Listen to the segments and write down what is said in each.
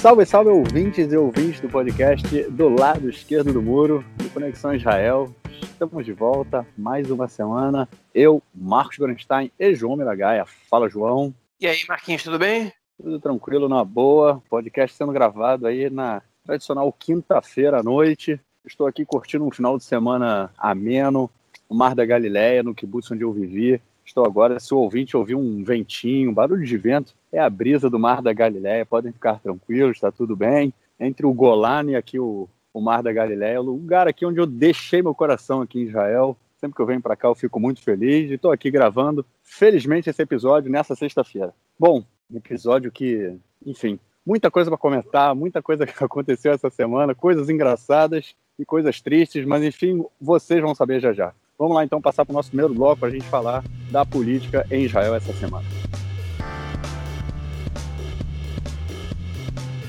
Salve, salve ouvintes e ouvintes do podcast do lado esquerdo do muro, do Conexão Israel. Estamos de volta, mais uma semana. Eu, Marcos Gorenstein e João Miragaia. Fala, João. E aí, Marquinhos, tudo bem? Tudo tranquilo, na boa. Podcast sendo gravado aí na tradicional quinta-feira à noite. Estou aqui curtindo um final de semana ameno, no Mar da Galileia, no kibbutz onde eu vivi. Estou agora, se o ouvinte ouvir um ventinho, um barulho de vento, é a brisa do Mar da Galileia, podem ficar tranquilos, está tudo bem. Entre o Golani e aqui o, o Mar da Galileia, o lugar aqui onde eu deixei meu coração aqui em Israel. Sempre que eu venho para cá eu fico muito feliz e estou aqui gravando, felizmente, esse episódio nessa sexta-feira. Bom, episódio que, enfim, muita coisa para comentar, muita coisa que aconteceu essa semana, coisas engraçadas e coisas tristes, mas enfim, vocês vão saber já já. Vamos lá então passar para o nosso primeiro bloco para a gente falar da política em Israel essa semana.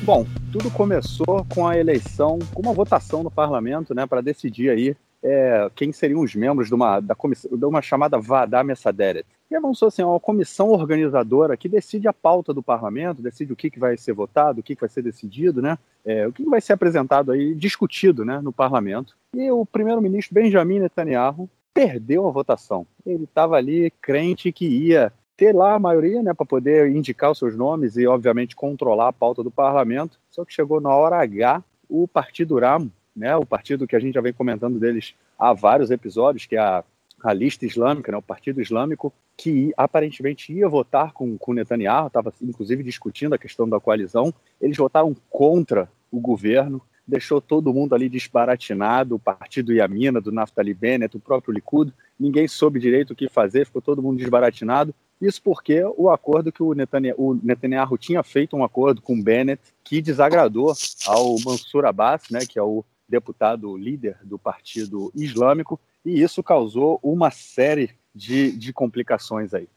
Bom, tudo começou com a eleição, com uma votação no parlamento, né, para decidir aí é, quem seriam os membros de uma, da comissão, de uma chamada Vadá Messaderet. Vamos dizer assim, uma comissão organizadora que decide a pauta do parlamento, decide o que, que vai ser votado, o que, que vai ser decidido, né, é, o que, que vai ser apresentado aí, discutido né, no parlamento. E o primeiro-ministro Benjamin Netanyahu perdeu a votação. Ele estava ali crente que ia ter lá a maioria, né, para poder indicar os seus nomes e, obviamente, controlar a pauta do parlamento. Só que chegou na hora H, o Partido Ram, né, o partido que a gente já vem comentando deles há vários episódios, que é a, a lista islâmica, né, o Partido Islâmico, que aparentemente ia votar com, com Netanyahu, estava inclusive discutindo a questão da coalizão. Eles votaram contra o governo, deixou todo mundo ali desbaratinado, o partido Yamina, do Naftali Bennett, o próprio Likud, ninguém soube direito o que fazer, ficou todo mundo desbaratinado. Isso porque o acordo que o Netanyahu, o Netanyahu tinha feito um acordo com Bennett que desagradou ao Mansur Abbas, né, que é o deputado líder do Partido Islâmico, e isso causou uma série de, de complicações aí.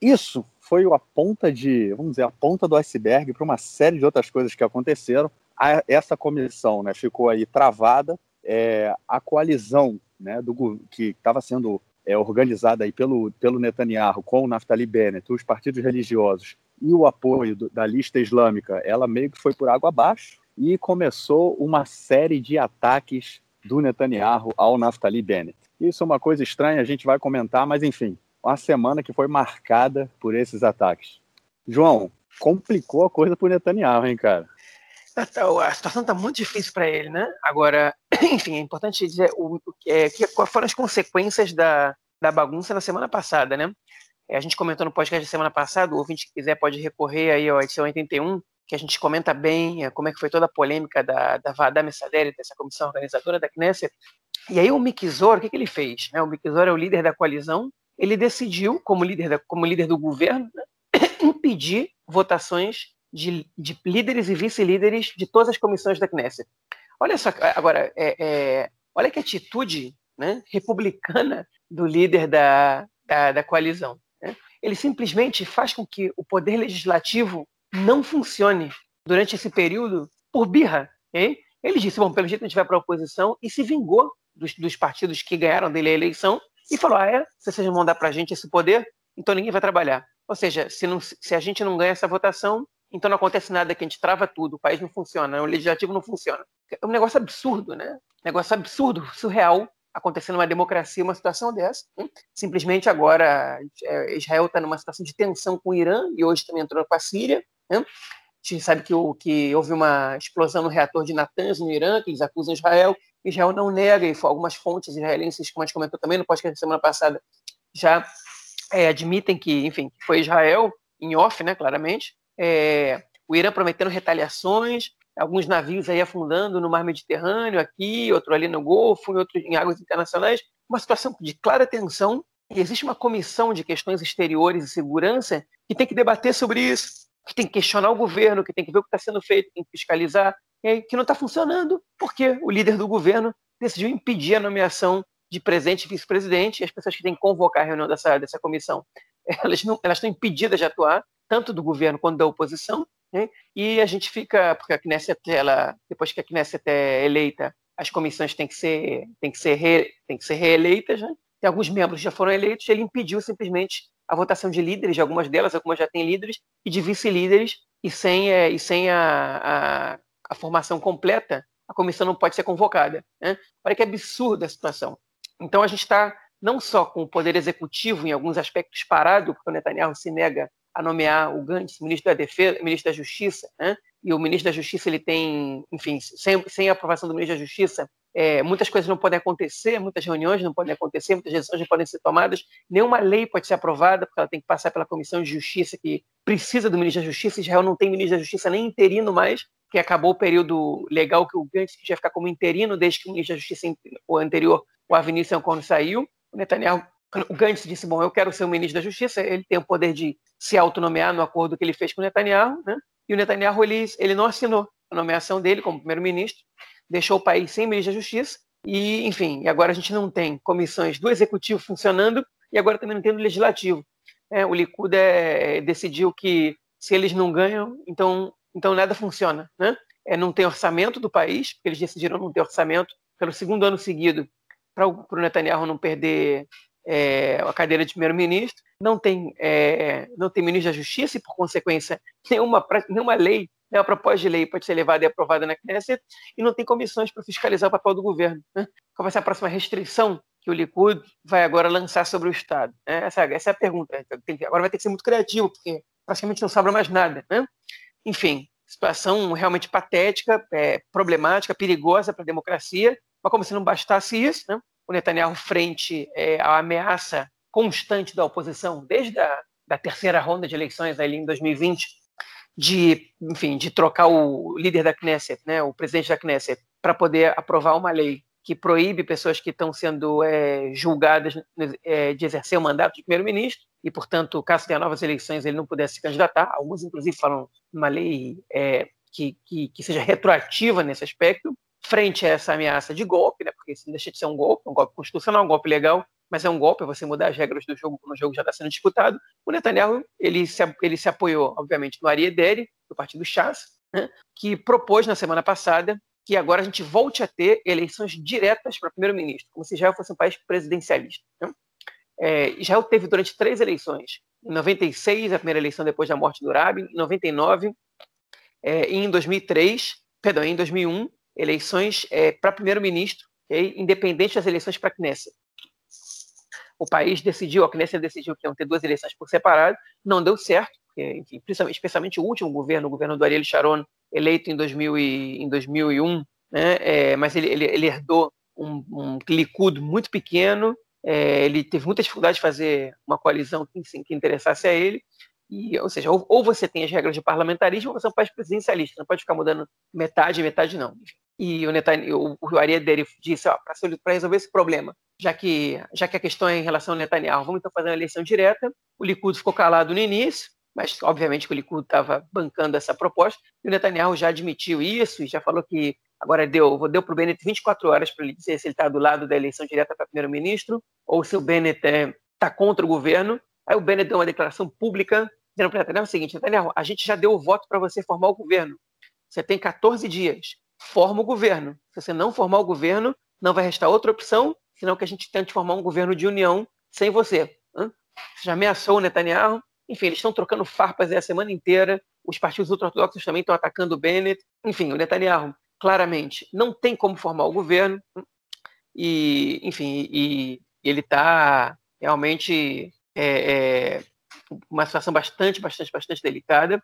Isso foi a ponta de, vamos dizer, a ponta do iceberg para uma série de outras coisas que aconteceram. A, essa comissão né, ficou aí travada, é, a coalizão né, do, que estava sendo é, organizada aí pelo, pelo Netanyahu com o Naftali Bennett, os partidos religiosos e o apoio do, da lista islâmica, ela meio que foi por água abaixo e começou uma série de ataques do Netanyahu ao Naftali Bennett. Isso é uma coisa estranha, a gente vai comentar, mas enfim, uma semana que foi marcada por esses ataques. João, complicou a coisa para o Netanyahu, hein, cara? Tá, a situação está muito difícil para ele, né? Agora, enfim, é importante dizer o, é, quais foram as consequências da, da bagunça na semana passada, né? É, a gente comentou no podcast da semana passada, o ouvinte que quiser pode recorrer aí à edição 81, que a gente comenta bem é, como é que foi toda a polêmica da, da Vada Messaderi, dessa comissão organizadora da Knesset. E aí o Mikizor, o que, que ele fez? Né? O Mikizor é o líder da coalizão, ele decidiu, como líder, da, como líder do governo, né? impedir votações de, de líderes e vice-líderes de todas as comissões da Knesset. Olha só, agora, é, é, olha que atitude né, republicana do líder da, da, da coalizão. Né? Ele simplesmente faz com que o poder legislativo não funcione durante esse período por birra. Hein? Ele disse: bom, pelo jeito a gente vai para a oposição e se vingou dos, dos, partidos que ganharam dele a eleição e falou: ah, é? Se vocês vão dar para a gente esse poder, então ninguém vai trabalhar. Ou seja, se, não, se a gente não ganha essa votação, então não acontece nada, que a gente trava tudo, o país não funciona, o legislativo não funciona. É um negócio absurdo, né? Negócio absurdo, surreal, acontecer numa democracia uma situação dessa. Simplesmente agora é, Israel está numa situação de tensão com o Irã e hoje também entrou com a Síria. Hein? A gente sabe que, que houve uma explosão no reator de Natanz, no Irã, que eles acusam Israel. Israel não nega, e algumas fontes israelenses, como a gente comentou também no podcast da semana passada, já é, admitem que, enfim, foi Israel, em off, né, claramente, é, o Irã prometendo retaliações, alguns navios aí afundando no mar Mediterrâneo, aqui, outro ali no Golfo, outro em águas internacionais, uma situação de clara tensão. E existe uma comissão de questões exteriores e segurança que tem que debater sobre isso, que tem que questionar o governo, que tem que ver o que está sendo feito, tem que fiscalizar, que não está funcionando, porque o líder do governo decidiu impedir a nomeação de presidente e vice-presidente, e as pessoas que têm que convocar a reunião dessa, dessa comissão, elas, não, elas estão impedidas de atuar, tanto do governo quanto da oposição, né? e a gente fica, porque a Knesset, ela, depois que a Knesset é eleita, as comissões têm que ser, têm que ser, re, têm que ser reeleitas, né? Tem alguns membros já foram eleitos, ele impediu simplesmente a votação de líderes, de algumas delas, algumas já têm líderes, e de vice-líderes, e sem, é, e sem a, a, a, formação completa, a comissão não pode ser convocada. Né? Olha que absurda a situação. Então a gente está não só com o poder executivo em alguns aspectos parado, porque o Netanyahu se nega a nomear o Gantz ministro da Defesa, ministro da Justiça, né? e o ministro da Justiça ele tem, enfim, sem, sem a aprovação do ministro da Justiça, é, muitas coisas não podem acontecer, muitas reuniões não podem acontecer, muitas decisões não podem ser tomadas, nenhuma lei pode ser aprovada, porque ela tem que passar pela Comissão de Justiça, que precisa do ministro da Justiça. Israel não tem ministro da Justiça nem interino mais, que acabou o período legal que o Gantz ia ficar como interino desde que o ministro da Justiça o anterior, o Avni Sankorn, saiu. O Netanyahu, o Gantz disse, bom, eu quero ser o ministro da Justiça, ele tem o poder de se autonomear no acordo que ele fez com o Netanyahu, né? e o Netanyahu ele, ele não assinou a nomeação dele como primeiro-ministro, deixou o país sem ministro da Justiça, e, enfim, agora a gente não tem comissões do Executivo funcionando, e agora também não tem do Legislativo. É, o Likud é, decidiu que se eles não ganham, então, então nada funciona. Né? É, não tem orçamento do país, porque eles decidiram não ter orçamento pelo segundo ano seguido, para o Netanyahu não perder é, a cadeira de primeiro-ministro, não tem, é, não tem ministro da Justiça e, por consequência, nenhuma, nenhuma lei, nenhuma proposta de lei pode ser levada e aprovada na Knesset, e não tem comissões para fiscalizar o papel do governo. Né? Qual vai ser a próxima restrição que o Likud vai agora lançar sobre o Estado? Né? Essa, essa, é a pergunta. agora vai ter que ser muito criativo, porque praticamente não sobra mais nada. Né? Enfim, situação realmente patética, é, problemática, perigosa para a democracia, mas como se não bastasse isso, né? O Netanyahu frente é, à ameaça constante da oposição, desde a da terceira ronda de eleições ali em 2020, de, enfim, de trocar o líder da Knesset, né, o presidente da Knesset, para poder aprovar uma lei que proíbe pessoas que estão sendo é, julgadas é, de exercer o mandato de primeiro-ministro e, portanto, caso tenha novas eleições, ele não pudesse se candidatar. Alguns, inclusive, falam uma lei é, que, que, que, seja retroativa nesse aspecto frente a essa ameaça de golpe, né, porque isso não deixa de ser um golpe, um golpe constitucional, um golpe legal, mas é um golpe, é você mudar as regras do jogo quando o jogo já está sendo disputado. O Netanyahu ele se, ele se apoiou, obviamente, no Ari Ederi, do partido Chas, né, que propôs na semana passada que agora a gente volte a ter eleições diretas para primeiro-ministro, como se Israel fosse um país presidencialista. Né? É, Israel teve durante três eleições. Em 96, a primeira eleição depois da morte do Rabin, em 99 é, e em 2003, perdão, em 2001, eleições é, para primeiro-ministro, okay? independente das eleições para a Knesset. O país decidiu, a Knesset decidiu que iam ter duas eleições por separado, não deu certo, porque, enfim, especialmente o último governo, o governo do Ariel Sharon, eleito em, 2000 e, em 2001, né, é, mas ele, ele, ele, herdou um, um Likud muito pequeno, é, ele teve muita dificuldade de fazer uma coalizão que, que interessasse a ele, e, ou seja, ou, ou, você tem as regras de parlamentarismo ou você é um país presidencialista, não pode ficar mudando metade, metade não e o, Netanyahu, o Ariel dele disse, para resolver esse problema, já que, já que a questão é em relação ao Netanyahu, vamos então fazer uma eleição direta. O Likud ficou calado no início, mas obviamente que o Likud estava bancando essa proposta, e o Netanyahu já admitiu isso e já falou que agora deu, deu para o Bennett 24 horas para ele dizer se ele está do lado da eleição direta para primeiro-ministro ou se o Bennett está é, tá contra o governo. Aí o Bennett deu uma declaração pública dizendo para Netanyahu o seguinte, Netanyahu, a gente já deu o voto para você formar o governo. Você tem 14 dias forma o governo. Se você não formar o governo, não vai restar outra opção, senão que a gente tente formar um governo de união sem você. Você já ameaçou o Netanyahu. Enfim, eles estão trocando farpas a semana inteira. Os partidos ultra-ortodoxos também estão atacando o Bennett. Enfim, o Netanyahu, claramente, não tem como formar o governo. E, enfim, e ele está realmente é, é, uma situação bastante, bastante, bastante delicada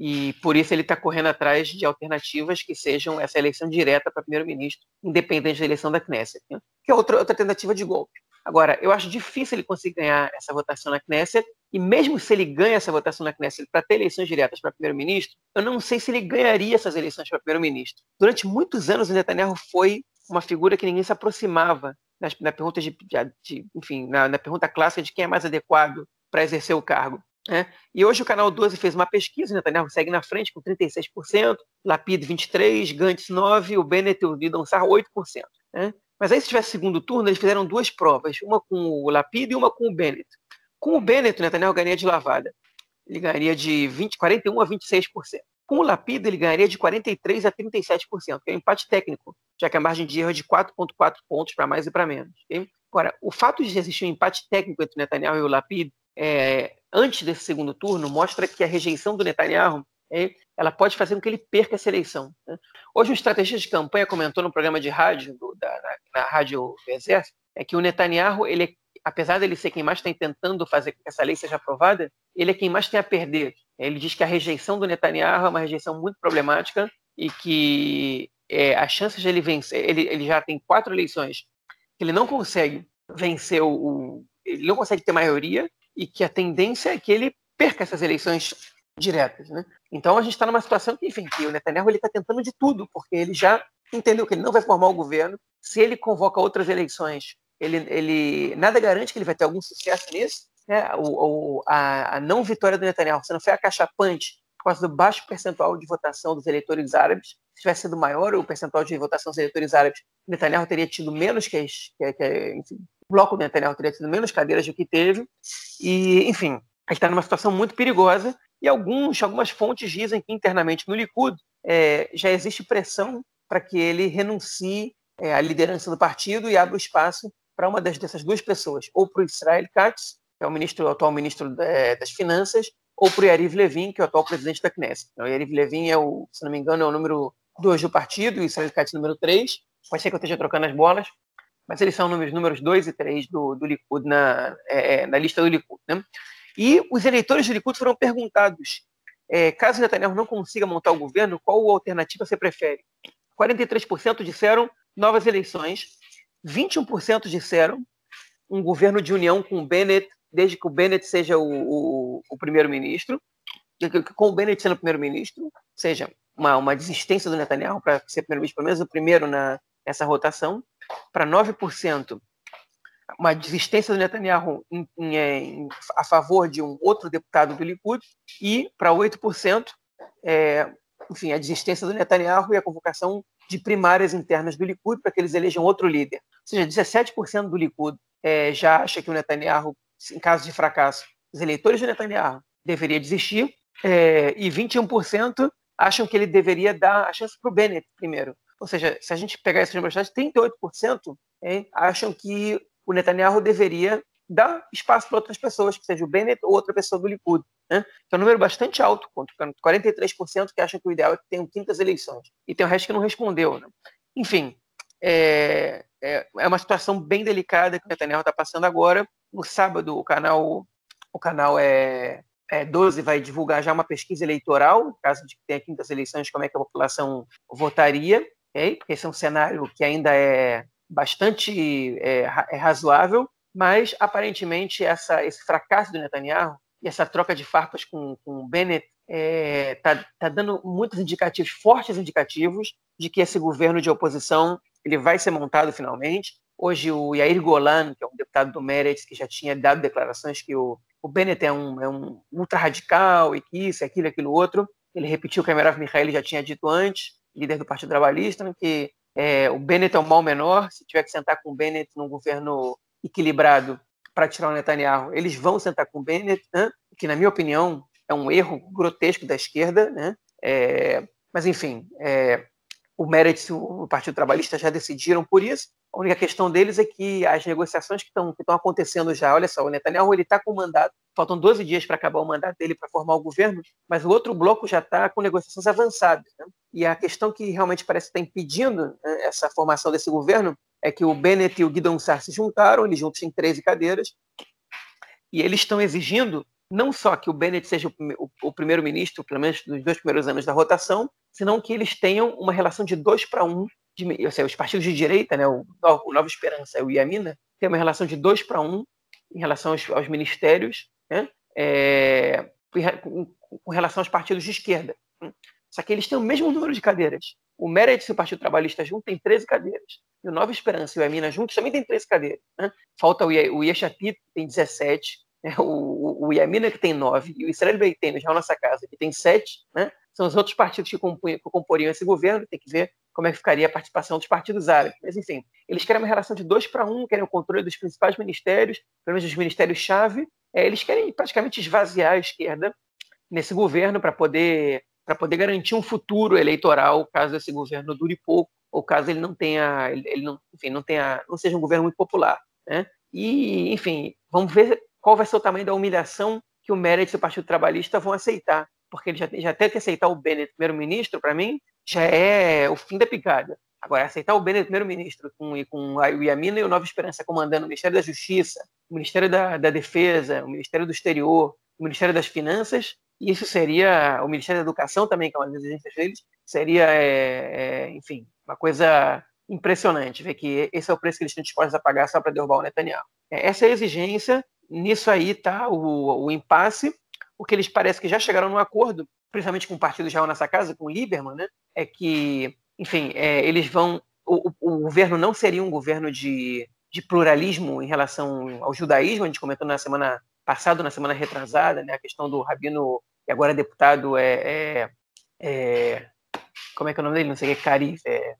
e por isso ele está correndo atrás de alternativas que sejam essa eleição direta para primeiro-ministro, independente da eleição da Knesset, né? que é outra, outra tentativa de golpe. Agora, eu acho difícil ele conseguir ganhar essa votação na Knesset, e mesmo se ele ganha essa votação na Knesset para ter eleições diretas para primeiro-ministro, eu não sei se ele ganharia essas eleições para primeiro-ministro. Durante muitos anos, o Netanyahu foi uma figura que ninguém se aproximava na, na pergunta de, de enfim, na, na pergunta clássica de quem é mais adequado para exercer o cargo. É. E hoje o Canal 12 fez uma pesquisa, Netanyahu segue na frente com 36%, Lapid 23%, Gantz 9%, o Bennett e o Lidon Sar 8%. Né? Mas aí se tivesse segundo turno, eles fizeram duas provas, uma com o Lapid e uma com o Bennett. Com o Bennett, o Netanyahu ganharia de lavada. Ele ganharia de 20, 41% a 26%. Com o Lapid, ele ganharia de 43% a 37%, que é um empate técnico, já que a margem de erro é de 4,4 pontos para mais e para menos. Okay? Agora, o fato de existir um empate técnico entre o Netanyahu e o Lapid é, antes desse segundo turno mostra que a rejeição do Netanyahu ela pode fazer com que ele perca essa eleição. Né? Hoje, um estrategista de campanha comentou no programa de rádio, do, da, na, na, rádio do Exército, é que o Netanyahu, ele, apesar dele ser quem mais está tentando fazer que essa lei seja aprovada, ele é quem mais tem a perder. Ele diz que a rejeição do Netanyahu é uma rejeição muito problemática e que é, as chances de ele vencer, ele, ele já tem quatro eleições que ele não consegue vencer o ele não consegue ter maioria e que a tendência é que ele perca essas eleições diretas, né? Então a gente está numa situação que, enfim, que o Netanyahu ele está tentando de tudo, porque ele já entendeu que ele não vai formar o governo. Se ele convoca outras eleições, ele, ele nada garante que ele vai ter algum sucesso nisso. Né? O, o a, a, não vitória do Netanyahu, se não foi acachapante por causa do baixo percentual de votação dos eleitores árabes. Se tivesse sido maior o percentual de votação dos eleitores árabes, Netanyahu teria tido menos que, que, que enfim, bloco do Netanyahu teria tido menos cadeiras do que teve. E, enfim, a gente está numa situação muito perigosa e alguns, algumas fontes dizem que internamente no Likud é, já existe pressão para que ele renuncie é, à liderança do partido e abra espaço para uma das, dessas duas pessoas, ou para o Israel Katz, que é o, ministro, o atual ministro é, das Finanças, ou para o Yariv Levin, que é o atual presidente da Knesset. Então, o Yariv Levin é o, se não me engano, é o número 2 do partido, e o Israel Katz número 3. Pode ser que eu esteja trocando as bolas, mas eles são números, números 2 e 3 do, do Likud na, é, na lista do Likud. Né? E os eleitores do Likud foram perguntados, é, caso Netanyahu não consiga montar o governo, qual alternativa você prefere? 43% disseram novas eleições, 21% disseram um governo de união com o Bennett, desde que o Bennett seja o, o, o primeiro-ministro, com o Bennett sendo primeiro-ministro, seja uma, uma desistência do Netanyahu para ser primeiro-ministro, pelo menos o primeiro na, nessa rotação, para 9% uma desistência do Netanyahu em, em, em, a favor de um outro deputado do Likud e para 8%, é, enfim, a desistência do Netanyahu e a convocação de primárias internas do Likud para que eles elejam outro líder. Ou seja, 17% do Likud é, já acha que o Netanyahu, em caso de fracasso, os eleitores do Netanyahu deveria desistir é, e 21% acham que ele deveria dar a chance para o Bennett primeiro. Ou seja, se a gente pegar essas números, 38% hein, acham que o Netanyahu deveria dar espaço para outras pessoas, que seja o Bennett ou outra pessoa do Likud. Né? Que é um número bastante alto, 43% que acham que o ideal é que tenham quintas eleições. E tem o resto que não respondeu. Né? Enfim, é, é, é, uma situação bem delicada que o Netanyahu está passando agora. No sábado, o canal, o canal é, é 12 vai divulgar já uma pesquisa eleitoral, no caso de que tenha quintas eleições, como é que a população votaria, okay? porque esse é um cenário que ainda é bastante é, é razoável, mas aparentemente essa, esse fracasso do Netanyahu e essa troca de farpas com, com o Bennett está é, tá, tá dando muitos indicativos, fortes indicativos, de que esse governo de oposição ele vai ser montado finalmente. Hoje o Yair Golan, que é um deputado do Meretz, que já tinha dado declarações que o, o Bennett é um, é um ultra-radical e que isso, aquilo, aquilo outro. Ele repetiu o que a Merav Mikhaeli já tinha dito antes, líder do Partido Trabalhista, né, que é, o Bennett é um mal menor. Se tiver que sentar com o Bennett num governo equilibrado para tirar o Netanyahu, eles vão sentar com o Bennett, né? que, na minha opinião, é um erro grotesco da esquerda. Né? É, mas, enfim, é, o Meretz e o Partido Trabalhista já decidiram por isso. A única questão deles é que as negociações que estão que acontecendo já, olha só, o Netanyahu ele está com o mandato, faltam 12 dias para acabar o mandato dele para formar o governo, mas o outro bloco já está com negociações avançadas. Né? E a questão que realmente parece estar impedindo né, essa formação desse governo é que o Bennett e o Guidon Sar se juntaram, eles juntos têm 13 cadeiras, e eles estão exigindo não só que o Bennett seja o, o primeiro-ministro, pelo menos nos dois primeiros anos da rotação, senão que eles tenham uma relação de dois para um de, ou seja, os partidos de direita, né, o, o Nova Esperança e o Iamina, tem uma relação de dois para um em relação aos, aos ministérios, né, é, com, com, relação aos partidos de esquerda. Só que eles têm o mesmo número de cadeiras. O Meredith e o Partido Trabalhista junto tem 13 cadeiras. E o Nova Esperança e o Iamina juntos também tem 13 cadeiras. Né. Falta o, que tem 17, né, o, o Iamina, que tem 9, e o Israel Beiteno, já é a nossa casa, que tem 7, né, são os outros partidos que, que comporiam esse governo, tem que ver como é que ficaria a participação dos partidos árabes. Mas, enfim, eles querem uma relação de dois para um, querem o controle dos principais ministérios, pelo menos dos ministérios-chave. É, eles querem praticamente esvaziar a esquerda nesse governo para poder, poder garantir um futuro eleitoral, caso esse governo dure pouco, ou caso ele não tenha, ele não, enfim, não tenha, não seja um governo muito popular. Né? E, enfim, vamos ver qual vai ser o tamanho da humilhação que o Meredith e o Partido Trabalhista vão aceitar porque ele já, já tem que aceitar o Bennett primeiro-ministro, para mim, já é o fim da picada. Agora, aceitar o Bennett primeiro-ministro com, com o Yamina e o Nova Esperança comandando o Ministério da Justiça, o Ministério da, da Defesa, o Ministério do Exterior, o Ministério das Finanças, e isso seria o Ministério da Educação também, que é uma das exigências deles, seria, é, é, enfim, uma coisa impressionante ver que esse é o preço que eles estão dispostos a pagar só para derrubar o Netanyahu. É, essa é a exigência, nisso aí está o, o impasse, o que eles parecem que já chegaram num acordo, principalmente com o partido Israel nessa casa, com o Lieberman, né, é que, enfim, é, eles vão. O, o, governo não seria um governo de, de pluralismo em relação ao judaísmo, a gente comentou na semana passada, na semana retrasada, né, a questão do rabino, e agora deputado, é, é, é como é que é o nome dele? Não sei o que, Cariz, é,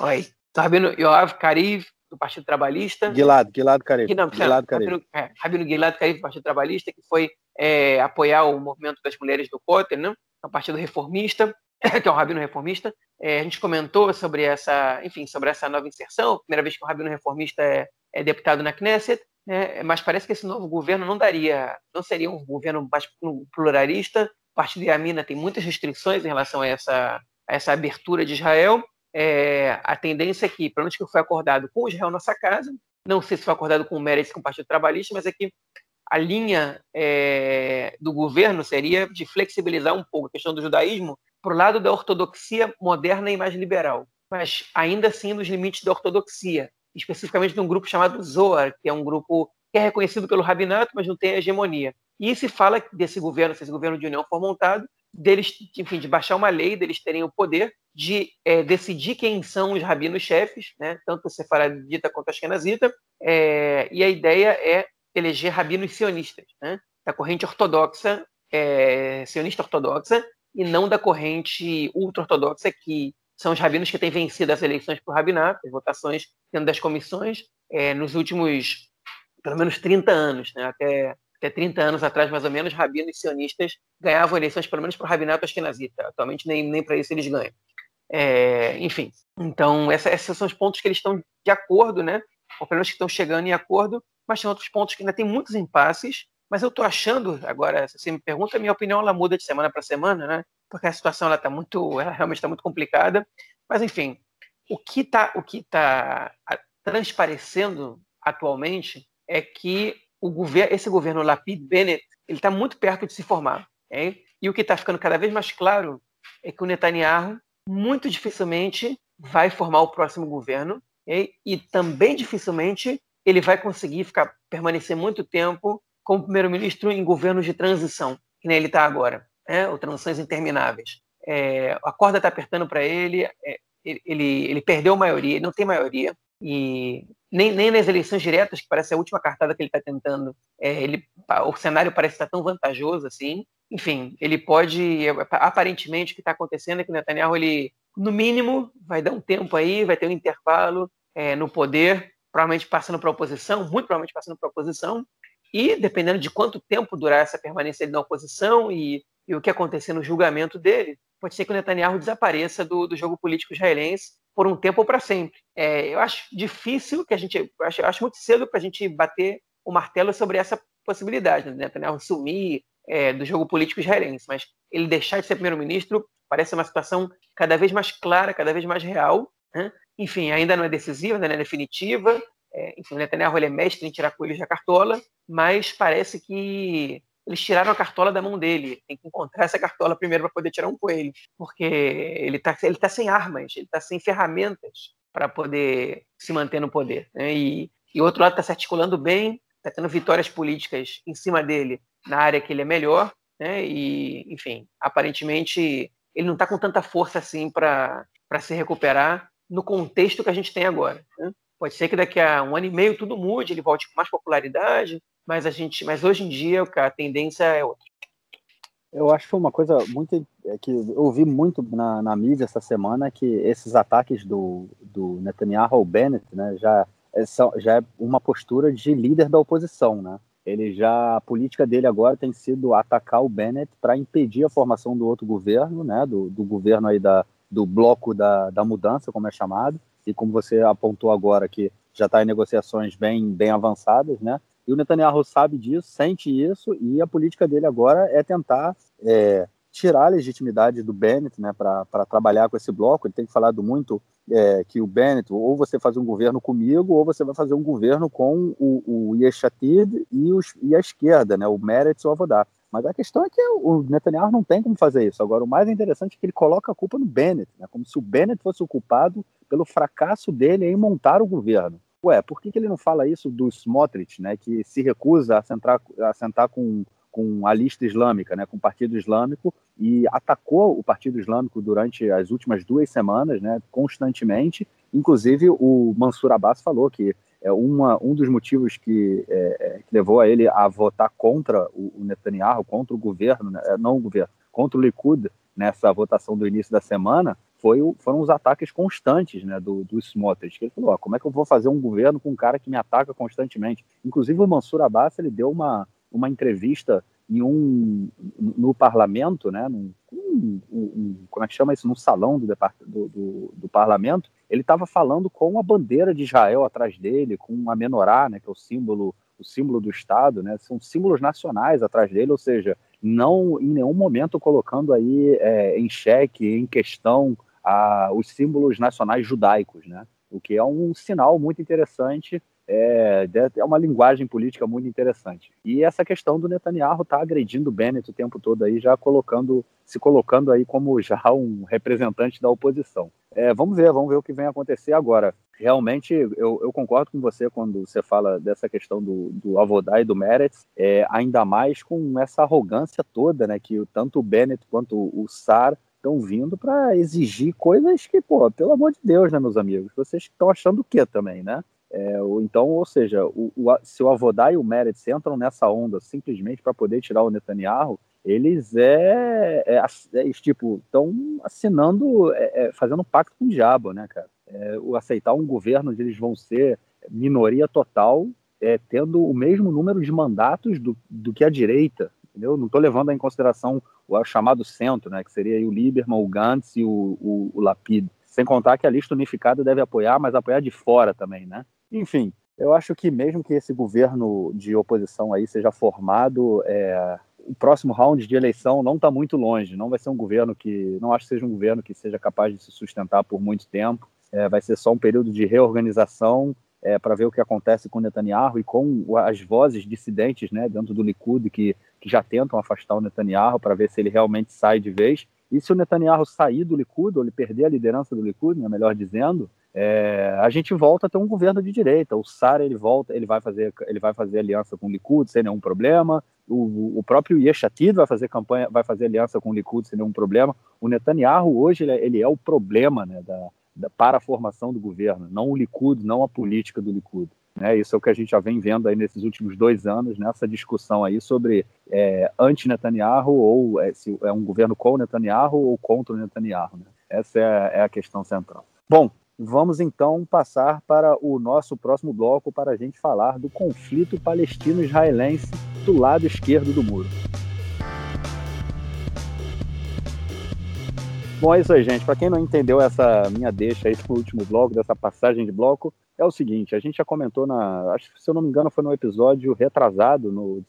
Oi. Do Rabino Yoav Kariv, do Partido Trabalhista. Gilad, Gilad Kariv. Não, Gilad Kariv. Rabino, é, Rabino Gilad Kariv, do Partido Trabalhista, que foi é, apoiar o movimento das mulheres do Kotel, né? É um partido reformista, que é um rabino reformista. É, a gente comentou sobre essa, enfim, sobre essa nova inserção, primeira vez que um rabino reformista é, é deputado na Knesset, né? mas parece que esse novo governo não daria, não seria um governo mais pluralista. O partido Yamina tem muitas restrições em relação a essa, a essa abertura de Israel, é, a tendência é que, pelo menos que foi acordado com o Israel Nossa Casa, não sei se foi acordado com o Meretz com o Partido Trabalhista, mas é que a linha é, do governo seria de flexibilizar um pouco a questão do judaísmo para o lado da ortodoxia moderna e mais liberal, mas ainda assim nos limites da ortodoxia, especificamente de um grupo chamado Zohar, que é um grupo que é reconhecido pelo rabinato, mas não tem hegemonia. E se fala desse governo, se esse governo de união for montado, deles, enfim, de baixar uma lei, deles terem o poder de é, decidir quem são os rabinos-chefes, né, tanto o sefaradita quanto a ashkenazita, é, e a ideia é eleger rabinos sionistas, né, da corrente ortodoxa, é, sionista ortodoxa, e não da corrente ultra-ortodoxa, que são os rabinos que têm vencido as eleições por rabinato, as votações dentro das comissões, é, nos últimos, pelo menos, 30 anos, né, até até 30 anos atrás, mais ou menos, rabinos sionistas ganhavam eleições, pelo menos para o rabinato ashkenazita. Atualmente, nem, nem para isso eles ganham. É, enfim, então, essa, esses são os pontos que eles estão de acordo, né? Ou pelo menos que estão chegando em acordo, mas tem outros pontos que ainda tem muitos impasses. Mas eu estou achando, agora, se você me pergunta, a minha opinião ela muda de semana para semana, né? Porque a situação ela está muito, ela realmente está muito complicada. Mas, enfim, o que está o que tá transparecendo atualmente é que o governo, esse governo Lapid Bennett, ele está muito perto de se formar. E o que está ficando cada vez mais claro é que o Netanyahu muito dificilmente vai formar o próximo governo okay? e também dificilmente ele vai conseguir ficar permanecer muito tempo como primeiro-ministro em governos de transição, que nem ele está agora, né? ou transições intermináveis. É, a corda está apertando para ele, é, ele, ele perdeu maioria, ele não tem maioria, e nem, nem nas eleições diretas, que parece a última cartada que ele está tentando, é, ele, o cenário parece estar tão vantajoso assim. Enfim, ele pode. Aparentemente, o que está acontecendo é que o Netanyahu, ele, no mínimo, vai dar um tempo aí, vai ter um intervalo é, no poder, provavelmente passando para a oposição, muito provavelmente passando para a oposição, e dependendo de quanto tempo durar essa permanência dele na oposição e, e o que acontecer no julgamento dele, pode ser que o Netanyahu desapareça do, do jogo político israelense por um tempo ou para sempre. É, eu acho difícil que a gente, acho, acho muito cedo para a gente bater o martelo sobre essa possibilidade, né? Netanyahu sumir é, do jogo político israelense, mas ele deixar de ser primeiro-ministro parece uma situação cada vez mais clara, cada vez mais real. Né? Enfim, ainda não é decisiva, não é definitiva. É, enfim, Netanyahu ele é mestre em tirar coelhos da cartola, mas parece que eles tiraram a cartola da mão dele. Tem que encontrar essa cartola primeiro para poder tirar um coelho, porque ele está ele tá sem armas, ele está sem ferramentas para poder se manter no poder. Né? E, e o outro lado está se articulando bem, está tendo vitórias políticas em cima dele na área que ele é melhor, né? e, enfim, aparentemente ele não está com tanta força assim para se recuperar no contexto que a gente tem agora. Né? Pode ser que daqui a um ano e meio tudo mude, ele volte com mais popularidade, mas a gente, mas hoje em dia a tendência é outra. Eu acho uma coisa muito é, que eu ouvi muito na, na mídia essa semana que esses ataques do, do Netanyahu ao Bennett, né, já é, já é uma postura de líder da oposição, né? Ele já a política dele agora tem sido atacar o Bennett para impedir a formação do outro governo, né? Do, do governo aí da, do bloco da, da mudança, como é chamado, e como você apontou agora que já está em negociações bem bem avançadas, né? E o Netanyahu sabe disso, sente isso, e a política dele agora é tentar é, tirar a legitimidade do Bennett né, para trabalhar com esse bloco. Ele tem falado muito é, que o Bennett, ou você faz um governo comigo, ou você vai fazer um governo com o, o Yeshatid e, os, e a esquerda, né, o Meretz ou o Avodá. Mas a questão é que o Netanyahu não tem como fazer isso. Agora, o mais interessante é que ele coloca a culpa no Bennett, né, como se o Bennett fosse o culpado pelo fracasso dele em montar o governo. Ué, por que, que ele não fala isso do Smotrich, né, que se recusa a sentar, a sentar com com a lista islâmica, né, com o Partido Islâmico, e atacou o Partido Islâmico durante as últimas duas semanas, né, constantemente. Inclusive, o Mansur Abbas falou que é uma, um dos motivos que, é, é, que levou a ele a votar contra o, o Netanyahu, contra o governo, né, não o governo, contra o Likud nessa votação do início da semana, foi foram os ataques constantes né, do, do Smotrich. Ele falou: como é que eu vou fazer um governo com um cara que me ataca constantemente? Inclusive, o Mansur Abbas ele deu uma, uma entrevista em um no parlamento, né, num, um, um, como é que chama isso, num salão do, do, do, do parlamento, ele estava falando com a bandeira de Israel atrás dele, com a menorá, né, que é o símbolo o símbolo do Estado, né, são símbolos nacionais atrás dele, ou seja, não em nenhum momento colocando aí é, em xeque, em questão, a, os símbolos nacionais judaicos, né, o que é um sinal muito interessante é, é uma linguagem política muito interessante. E essa questão do Netanyahu tá agredindo o Bennett o tempo todo aí, já colocando, se colocando aí como já um representante da oposição. É, vamos ver, vamos ver o que vem acontecer agora. Realmente, eu, eu, concordo com você quando você fala dessa questão do, do e do Meretz, é, ainda mais com essa arrogância toda, né, que tanto o Bennett quanto o Sar estão vindo para exigir coisas que, pô, pelo amor de Deus, né, meus amigos? Vocês estão achando o quê também, né? É, então, ou seja, o, o, se o Avodá e o Meretz entram nessa onda simplesmente para poder tirar o Netanyahu, eles é, é, é tipo estão assinando, é, é, fazendo um pacto com o diabo, né, cara? É, o aceitar um governo onde eles vão ser minoria total, tendo o mesmo número de mandatos do, do que a direita, entendeu? Não estou levando em consideração o chamado centro, né, que seria o Lieberman, o Gantz e o, o, o Lapid. Sem contar que a lista unificada deve apoiar, mas apoiar de fora também, né? Enfim, eu acho que mesmo que esse governo de oposição aí seja formado, é, o próximo round de eleição não está muito longe. Não vai ser um governo que, não acho que seja um governo que seja capaz de se sustentar por muito tempo. É, vai ser só um período de reorganização é, para ver o que acontece com Netanyahu e com as vozes dissidentes, né, dentro do Likud que, que já tentam afastar o Netanyahu para ver se ele realmente sai de vez. E se o Netanyahu sair do Likud ou ele perder a liderança do Likud, né, melhor dizendo, é, a gente volta a ter um governo de direita. O Sara ele volta, ele vai fazer, ele vai fazer aliança com o Likud sem nenhum problema. O, o próprio Yeshatid vai fazer campanha, vai fazer aliança com o Likud sem nenhum problema. O Netanyahu hoje ele é, ele é o problema né, da, da, para a formação do governo, não o Likud, não a política do Likud. Né, isso é o que a gente já vem vendo aí nesses últimos dois anos, nessa discussão aí sobre é, anti-Netanyahu ou é, se é um governo com Netanyahu ou contra o Netanyahu. Né? Essa é, é a questão central. Bom, Vamos então passar para o nosso próximo bloco para a gente falar do conflito palestino-israelense do lado esquerdo do muro. Bom, é isso aí, gente. Para quem não entendeu essa minha deixa aí no último bloco, dessa passagem de bloco, é o seguinte: a gente já comentou na. Acho que, se eu não me engano, foi no episódio retrasado, no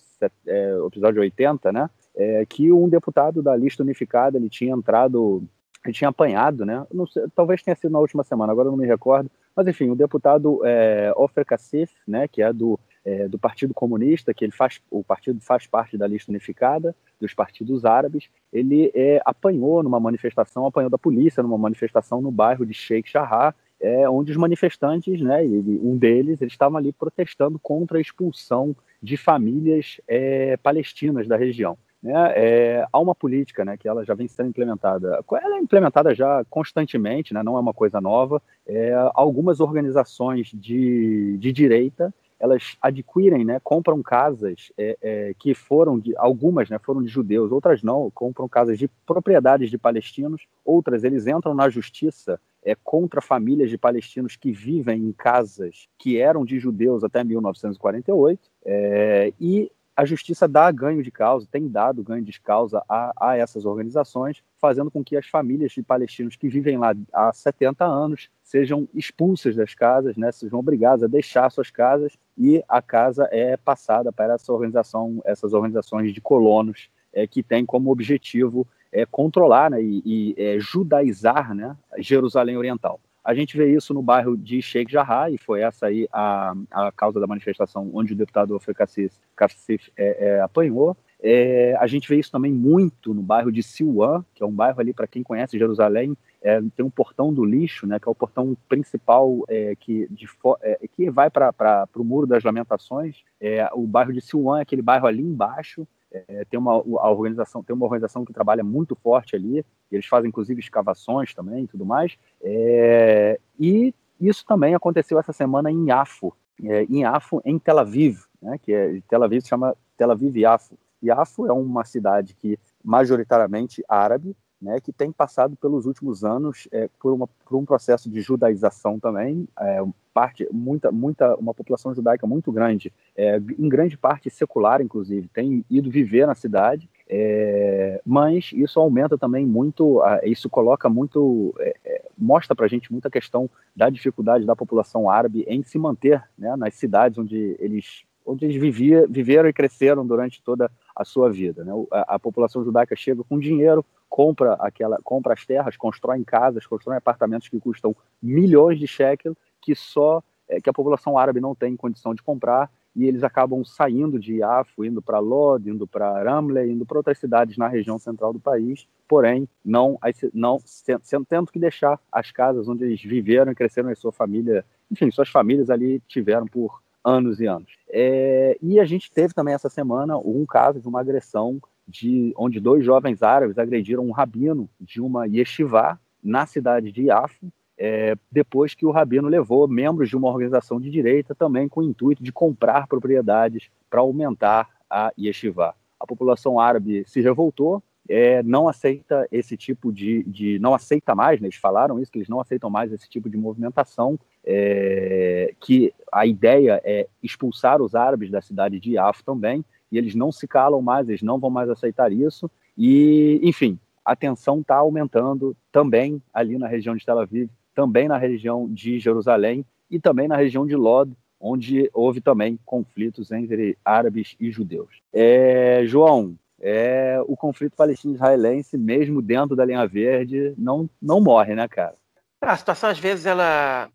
é, episódio 80, né? É, que um deputado da lista unificada ele tinha entrado ele tinha apanhado, né? Sei, talvez tenha sido na última semana, agora eu não me recordo. Mas enfim, o deputado é, Ofer Kassif, né, que é do, é, do Partido Comunista, que ele faz, o partido faz parte da lista unificada dos partidos árabes, ele é, apanhou numa manifestação, apanhou da polícia numa manifestação no bairro de Sheikh Jarrah, é, onde os manifestantes, né, ele, um deles, eles estavam ali protestando contra a expulsão de famílias é, palestinas da região né, é, há uma política né, que ela já vem sendo implementada. Ela é implementada já constantemente, né, não é uma coisa nova. É, algumas organizações de, de direita elas adquirem, né, compram casas é, é, que foram de algumas, né, foram de judeus, outras não, compram casas de propriedades de palestinos, outras eles entram na justiça é, contra famílias de palestinos que vivem em casas que eram de judeus até 1948 é, e a justiça dá ganho de causa, tem dado ganho de causa a, a essas organizações, fazendo com que as famílias de palestinos que vivem lá há 70 anos sejam expulsas das casas, né, sejam obrigadas a deixar suas casas e a casa é passada para essa organização, essas organizações de colonos é, que têm como objetivo é, controlar né, e, e é, judaizar né, Jerusalém Oriental. A gente vê isso no bairro de Sheikh Jarrah, e foi essa aí a, a causa da manifestação onde o deputado Ofre Kassif é, é, apanhou. É, a gente vê isso também muito no bairro de Silwan, que é um bairro ali, para quem conhece Jerusalém, é, tem um portão do lixo, né, que é o portão principal é, que, de, é, que vai para o Muro das Lamentações. É, o bairro de Silwan é aquele bairro ali embaixo, é, tem uma a organização tem uma organização que trabalha muito forte ali. Eles fazem inclusive escavações também, e tudo mais. É, e isso também aconteceu essa semana em Yafo, é, em Yafo, em Tel Aviv, né? Que é Tel Aviv se chama Tel Aviv Yafo. Yafo é uma cidade que majoritariamente árabe, né, que tem passado pelos últimos anos é, por, uma, por, um processo de judaização também, é, parte muita muita uma população judaica muito grande, é, em grande parte secular inclusive, tem ido viver na cidade, é, mas isso aumenta também muito, isso coloca muito, é, é, mostra para a gente muita questão da dificuldade da população árabe em se manter né, nas cidades onde eles onde eles vivia, viveram e cresceram durante toda a sua vida. Né? A, a, população judaica chega com dinheiro, compra aquela, compra as terras, constrói casas, constrói apartamentos que custam milhões de shekel, que só é, que a população árabe não tem condição de comprar e eles acabam saindo de Yafo, indo para Lod, indo para Ramle, indo para outras cidades na região central do país, porém não, não sendo, tendo que deixar as casas onde eles viveram e cresceram a sua família, enfim, suas famílias ali tiveram por anos e anos. É, e a gente teve também essa semana um caso de uma agressão de onde dois jovens árabes agrediram um rabino de uma yeshiva na cidade de Yafo, é, depois que o rabino levou membros de uma organização de direita também com o intuito de comprar propriedades para aumentar a yeshiva. A população árabe se revoltou, é, não aceita esse tipo de, de, não aceita mais, né, eles falaram isso, que eles não aceitam mais esse tipo de movimentação, é, que a ideia é expulsar os árabes da cidade de Yafo também, e eles não se calam mais, eles não vão mais aceitar isso. E, enfim, a tensão está aumentando também ali na região de Tel Aviv, também na região de Jerusalém e também na região de Lod, onde houve também conflitos entre árabes e judeus. É, João, é, o conflito palestino-israelense, mesmo dentro da linha verde, não, não morre, né, cara? A situação, às vezes, ela,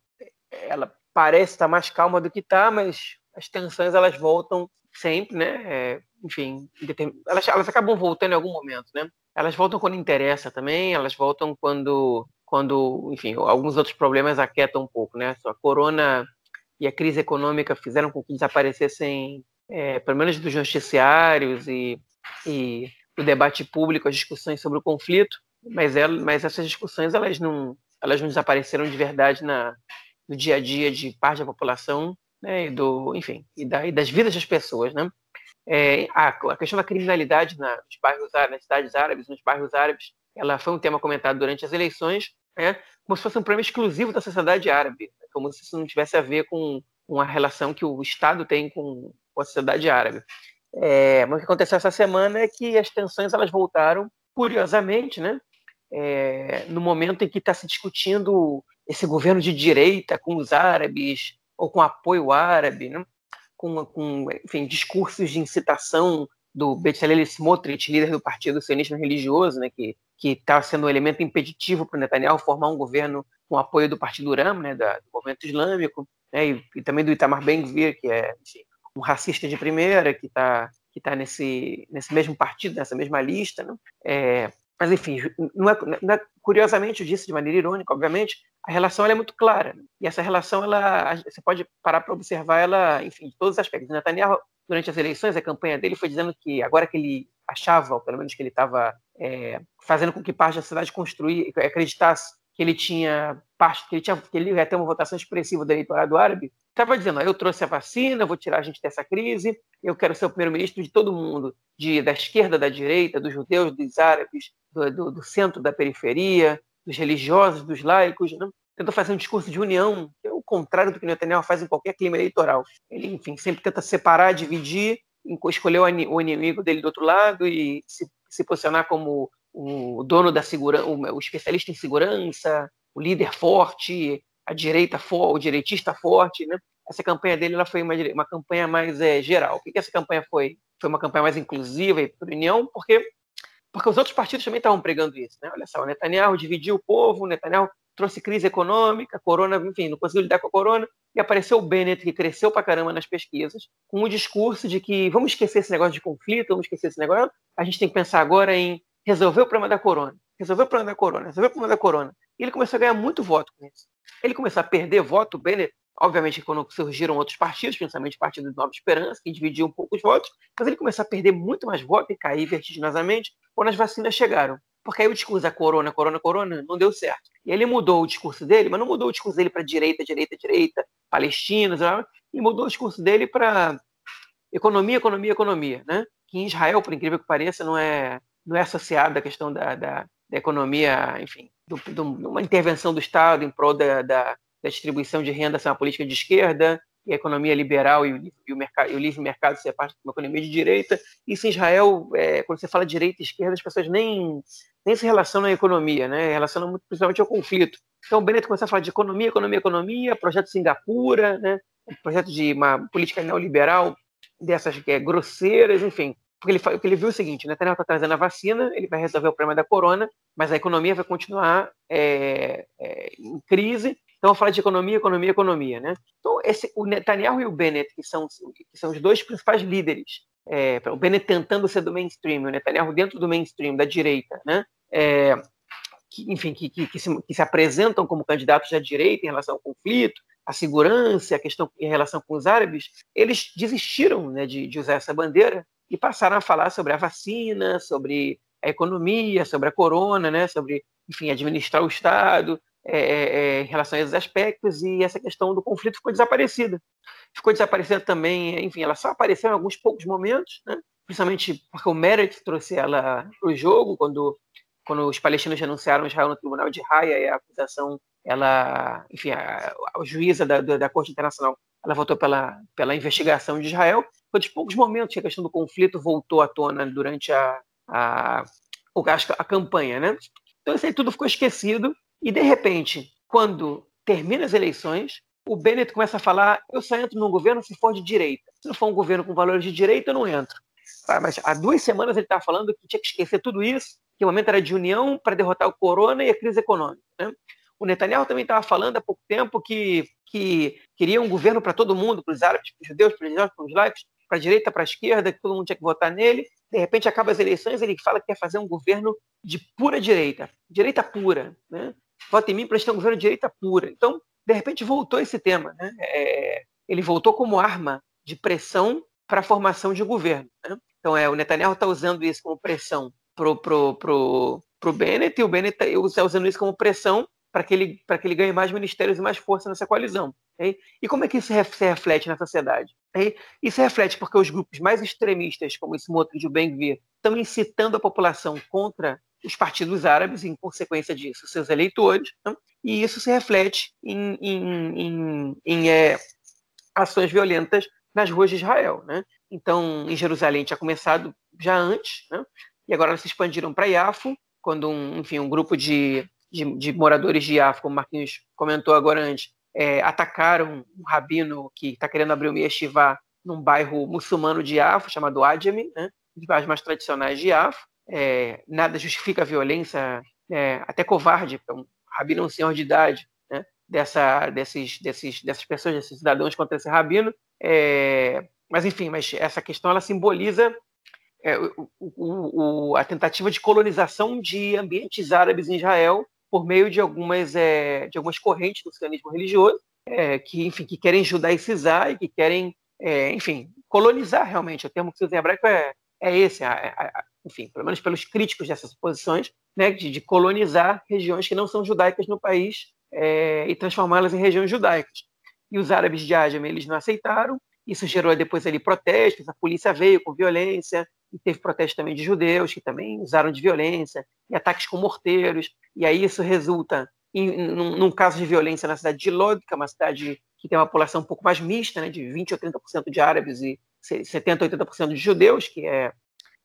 ela parece estar mais calma do que está, mas as tensões elas voltam sempre, né? É, enfim, elas, elas acabam voltando em algum momento, né? Elas voltam quando interessa também, elas voltam quando, quando, enfim, alguns outros problemas aquietam um pouco, né? A corona e a crise econômica fizeram com que desaparecessem, é, pelo menos dos noticiários e, e o debate público, as discussões sobre o conflito, mas, ela, mas essas discussões elas não, elas não desapareceram de verdade na, no dia a dia de parte da população né, e do, enfim, e, da, e das vidas das pessoas, né? É, a, a, questão da criminalidade na, nos bairros nas cidades árabes, nos bairros árabes, ela foi um tema comentado durante as eleições, né, como se fosse um problema exclusivo da sociedade árabe, como se isso não tivesse a ver com uma relação que o Estado tem com, com a sociedade árabe. É, mas o que aconteceu essa semana é que as tensões elas voltaram, curiosamente, né, é, no momento em que está se discutindo esse governo de direita com os árabes, ou com apoio árabe, né? com, com enfim, discursos de incitação do Bezalel Smotrich, líder do Partido Sionista Religioso, né, que está sendo um elemento impeditivo para Netanyahu formar um governo com apoio do Partido Ram, né, da, do movimento islâmico, né, e, e, também do Itamar Ben-Gvir, que é enfim, um racista de primeira, que está que tá nesse, nesse mesmo partido, nessa mesma lista. Né? É, mas, enfim, não é, não é, curiosamente, eu disse de maneira irônica, obviamente, a relação é muito clara. Né? E essa relação, ela, você pode parar para observar ela, enfim, de todos os aspectos. Netanyahu, durante as eleições, a campanha dele foi dizendo que agora que ele achava, ou pelo menos que ele estava é, fazendo com que parte da cidade construir, acreditasse que ele tinha parte, que ele tinha, que ele ia ter uma votação expressiva do eleitorado árabe, estava dizendo: eu trouxe a vacina, vou tirar a gente dessa crise, eu quero ser o primeiro-ministro de todo mundo, de, da esquerda, da direita, dos judeus, dos árabes, do, do, do centro, da periferia, dos religiosos, dos laicos, né? tentou fazer um discurso de união, que é o contrário do que Netanyahu faz em qualquer clima eleitoral. Ele, enfim, sempre tenta separar, dividir escolher o inimigo dele do outro lado e se, se posicionar como o dono da segurança, o especialista em segurança, o líder forte, a direita forte, o direitista forte, né? Essa campanha dele ela foi uma, uma campanha mais é, geral. Por que essa campanha foi? Foi uma campanha mais inclusiva e por união, porque porque os outros partidos também estavam pregando isso, né? Olha só, o Netanyahu dividiu o povo, o Netanyahu trouxe crise econômica, corona, enfim, não conseguiu lidar com a corona, e apareceu o Bennett, que cresceu pra caramba nas pesquisas, com o discurso de que vamos esquecer esse negócio de conflito, vamos esquecer esse negócio, a gente tem que pensar agora em resolver o problema da corona, resolver o problema da corona, resolver o problema da corona. E ele começou a ganhar muito voto com isso. Ele começou a perder voto, Bennett, obviamente, quando surgiram outros partidos, principalmente o Partido de Nova Esperança, que dividiu um pouco os votos, mas ele começou a perder muito mais voto e cair vertiginosamente quando as vacinas chegaram. Porque aí o discurso da corona, corona, corona, não deu certo. E ele mudou o discurso dele, mas não mudou o discurso dele para direita, direita, direita, palestinos, e mudou o discurso dele para economia, economia, economia, né? Que em Israel, por incrível que pareça, não é, não é associada à questão da, da, da economia, enfim, de uma intervenção do Estado em prol da, da, da distribuição de renda ser uma política de esquerda, e a economia liberal e o, e o, mercado, e o livre mercado ser parte de uma economia de direita. Isso em Israel, é, quando você fala direita e esquerda, as pessoas nem, nem se relacionam à economia, né? relacionam muito, principalmente ao conflito. Então, o Bennett começou a falar de economia, economia, economia, projeto Singapura, né? projeto de uma política neoliberal dessas é, grosseiras, enfim. Porque ele, porque ele viu o seguinte, Netanyahu está trazendo a vacina, ele vai resolver o problema da corona, mas a economia vai continuar é, é, em crise, então, falo de economia, economia, economia, né? Então, esse, o Netanyahu e o Bennett, que são, que são os dois principais líderes, é, o Bennett tentando ser do mainstream, o Netanyahu dentro do mainstream, da direita, né? É, que, enfim, que, que, que, se, que se apresentam como candidatos da direita em relação ao conflito, a segurança, a questão em relação com os árabes, eles desistiram né, de, de usar essa bandeira e passaram a falar sobre a vacina, sobre a economia, sobre a corona, né, sobre, enfim, administrar o Estado, é, é, é, em relação a esses aspectos e essa questão do conflito ficou desaparecida. Ficou desaparecendo também, enfim, ela só apareceu em alguns poucos momentos, né? principalmente porque o Meredith trouxe ela para o jogo, quando, quando os palestinos denunciaram Israel no tribunal de Haia e a acusação, ela, enfim, a, a juíza da, da Corte Internacional, ela votou pela, pela investigação de Israel. Foi dos poucos momentos que a questão do conflito voltou à tona durante a, a, a, campanha, né? Então isso aí tudo ficou esquecido e, de repente, quando termina as eleições, o Bennett começa a falar: eu só entro num governo se for de direita. Se não for um governo com valores de direita, eu não entro. Ah, mas há duas semanas ele estava falando que tinha que esquecer tudo isso, que o momento era de união para derrotar o corona e a crise econômica. Né? O Netanyahu também estava falando há pouco tempo que, que queria um governo para todo mundo, para os árabes, para os judeus, para os para os laicos, para a direita, para a esquerda, que todo mundo tinha que votar nele. De repente, acaba as eleições, ele fala que quer fazer um governo de pura direita, direita pura. Né? vota em mim para ter um governo de direita pura. Então, de repente, voltou esse tema. Né? É, ele voltou como arma de pressão para a formação de governo. Né? Então, é, o Netanyahu está usando isso como pressão para o pro, pro, pro Bennett e o Bennett está tá usando isso como pressão para que, ele, que ele ganhe mais ministérios e mais força nessa coalizão. Okay? E como é que isso se reflete na sociedade? Okay? Isso reflete porque os grupos mais extremistas, como esse outro de Ben-Gvir, estão incitando a população contra os partidos árabes, em consequência disso, seus eleitores, né? e isso se reflete em, em, em, em é, ações violentas nas ruas de Israel. Né? Então, em Jerusalém tinha começado já antes, né? e agora elas se expandiram para Iafo, quando um, enfim, um grupo de, de, de moradores de Iafo, como o Marquinhos comentou agora antes, é, atacaram um rabino que está querendo abrir uma yeshiva num bairro muçulmano de Iafo, chamado Adjami, né? os bairros mais tradicionais de Iafo, é, nada justifica a violência, é, até covarde, para um rabino um senhor de idade, né, dessa, desses, desses, dessas pessoas, desses cidadãos contra esse rabino. É, mas, enfim, mas essa questão ela simboliza é, o, o, o, a tentativa de colonização de ambientes árabes em Israel por meio de algumas, é, de algumas correntes do sionismo religioso, é, que, enfim, que querem judaicizar e que querem, enfim, colonizar realmente. O termo que se usa em hebraico é, é esse, a, a, enfim, pelo menos pelos críticos dessas posições, né, de, de colonizar regiões que não são judaicas no país é, e transformá-las em regiões judaicas. E os árabes de Ajam, eles não aceitaram, isso gerou depois ali protestos, a polícia veio com violência, e teve protestos também de judeus que também usaram de violência, e ataques com morteiros, e aí isso resulta em, num, num caso de violência na cidade de Lod, que é uma cidade que tem uma população um pouco mais mista, né, de 20 ou 30% de árabes e 70, 80% de judeus, que é,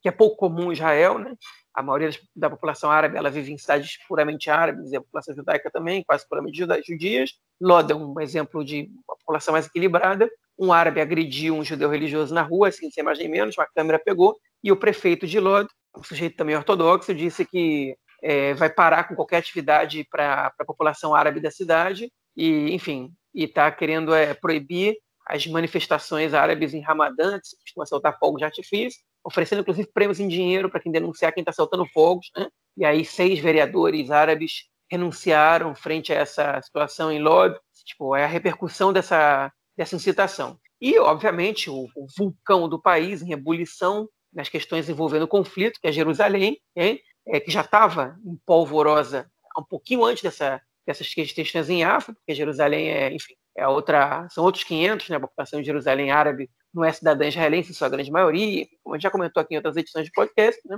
que é pouco comum em Israel, né? A maioria da população árabe ela vive em cidades puramente árabes, e a população judaica também, quase puramente judias. Lod é um exemplo de uma população mais equilibrada. Um árabe agrediu um judeu religioso na rua, assim, sem mais nem menos, uma câmera pegou, e o prefeito de Lod, um sujeito também ortodoxo, disse que é, vai parar com qualquer atividade para a população árabe da cidade, e, enfim, e está querendo é, proibir as manifestações árabes em Ramadã, que costuma soltar fogos de artifício, oferecendo inclusive prêmios em dinheiro para quem denunciar quem está soltando fogos. Né? E aí seis vereadores árabes renunciaram frente a essa situação em Lod. Tipo, é a repercussão dessa, dessa incitação. E, obviamente, o, o vulcão do país em ebulição nas questões envolvendo o conflito, que é Jerusalém, hein? É, que já estava em polvorosa um pouquinho antes dessa, dessas questões em África, porque Jerusalém é, enfim, é outra, são outros 500, né? A população de Jerusalém árabe não é cidadã israelense em sua grande maioria, como a gente já comentou aqui em outras edições de podcast, né?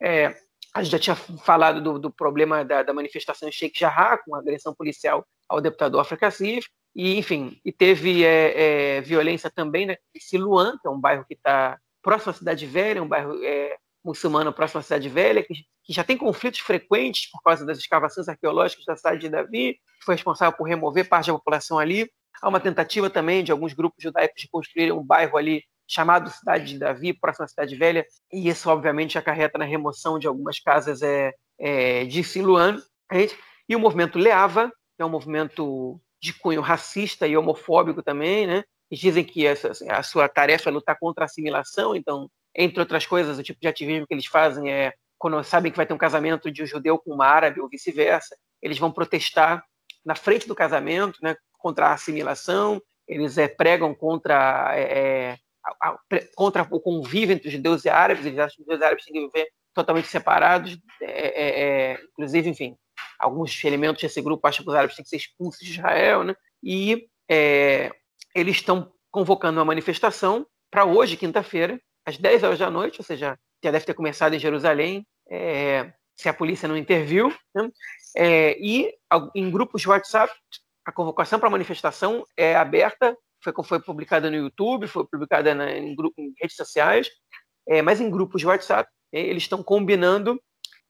É, a gente já tinha falado do, do problema da, da, manifestação em Sheikh Jarrah, com agressão policial ao deputado Afra Kassif, e, enfim, e teve é, é, violência também né, Siluan, que é um bairro que está próximo à Cidade Velha, um bairro é, muçulmano próximo à Cidade Velha, que, que, já tem conflitos frequentes por causa das escavações arqueológicas da cidade de Davi, que foi responsável por remover parte da população ali. Há uma tentativa também de alguns grupos judaicos de construírem um bairro ali chamado Cidade de Davi, próximo à Cidade Velha, e isso obviamente acarreta na remoção de algumas casas é, é, de Siluan. E o movimento Leava, que é um movimento de cunho racista e homofóbico também, né? E dizem que essa, a sua tarefa é lutar contra a assimilação, então, entre outras coisas, o tipo de ativismo que eles fazem é quando sabem que vai ter um casamento de um judeu com uma árabe ou vice-versa, eles vão protestar na frente do casamento, né, contra a assimilação, eles é, pregam contra, é, contra o convívio entre os judeus e árabes, eles acham que os judeus e árabes têm que viver totalmente separados, é, inclusive, enfim, alguns elementos desse grupo acham que os árabes têm que ser expulsos de Israel, né? e eles estão convocando uma manifestação para hoje, quinta-feira, às 10 horas da noite, ou seja, já deve ter começado em Jerusalém, se a polícia não interviu, né? e em grupos de WhatsApp a convocação para a manifestação é aberta, foi, foi publicada no YouTube, foi publicada na, em, em, redes sociais, é, mas em grupos de WhatsApp, é, eles estão combinando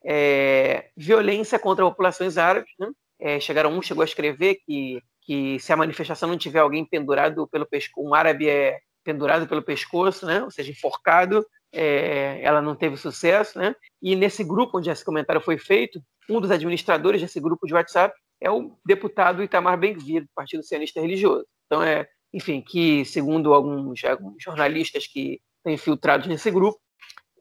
é, violência contra populações árabes. Né? É, chegaram um chegou a escrever que, que se a manifestação não tiver alguém pendurado pelo pescoço, um árabe é pendurado pelo pescoço, né? ou seja, enforcado, é, ela não teve sucesso. Né? E nesse grupo onde esse comentário foi feito, um dos administradores desse grupo de WhatsApp é o deputado Itamar Ben-Gvir, do Partido Sionista Religioso. Então, é, enfim, que segundo alguns, alguns jornalistas que estão infiltrados nesse grupo,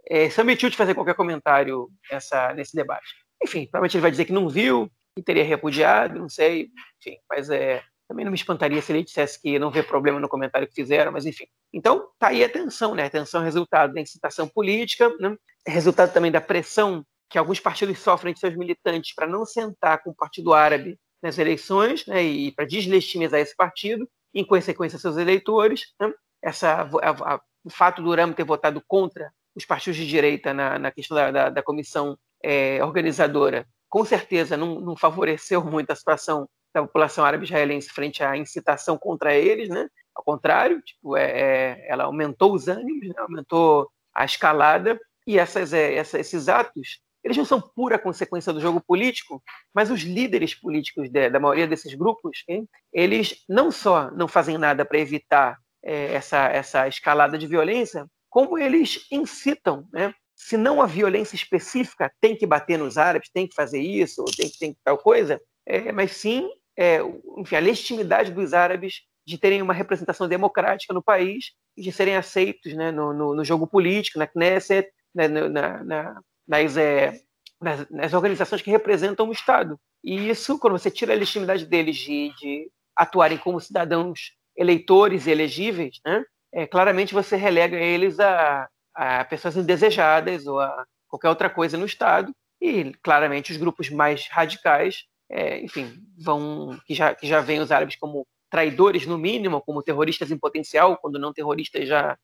é, se de fazer qualquer comentário essa, nesse debate. Enfim, provavelmente ele vai dizer que não viu, que teria repudiado, não sei, enfim, mas é, também não me espantaria se ele dissesse que não vê problema no comentário que fizeram, mas enfim. Então, tá aí a tensão, né? A tensão é resultado da incitação política, né? é resultado também da pressão que alguns partidos sofrem de seus militantes para não sentar com o Partido Árabe nas eleições né, e para deslegitimizar esse partido, em consequência, seus eleitores. Né, essa, a, a, o fato do Ramo ter votado contra os partidos de direita na, na questão da, da, da comissão é, organizadora, com certeza não, não, favoreceu muito a situação da população árabe israelense frente à incitação contra eles, né? Ao contrário, tipo, é, é, ela aumentou os ânimos, né? aumentou a escalada, e essas, é, essa, esses atos eles não são pura consequência do jogo político, mas os líderes políticos de, da maioria desses grupos, hein, eles não só não fazem nada para evitar é, essa, essa escalada de violência, como eles incitam, né? Se não a violência específica tem que bater nos árabes, tem que fazer isso, tem que tem tal coisa, é, mas sim é, enfim, a legitimidade dos árabes de terem uma representação democrática no país e de serem aceitos né, no, no, no jogo político, na Knesset, né, na, na, nas, é, nas, nas, organizações que representam o Estado. E isso, quando você tira a legitimidade deles de, de atuarem como cidadãos eleitores e elegíveis, né, é, claramente você relega eles a, a pessoas indesejadas ou a qualquer outra coisa no Estado. E claramente os grupos mais radicais, é, enfim, vão que já que já veem os árabes como traidores no mínimo, como terroristas em potencial, quando não terroristas já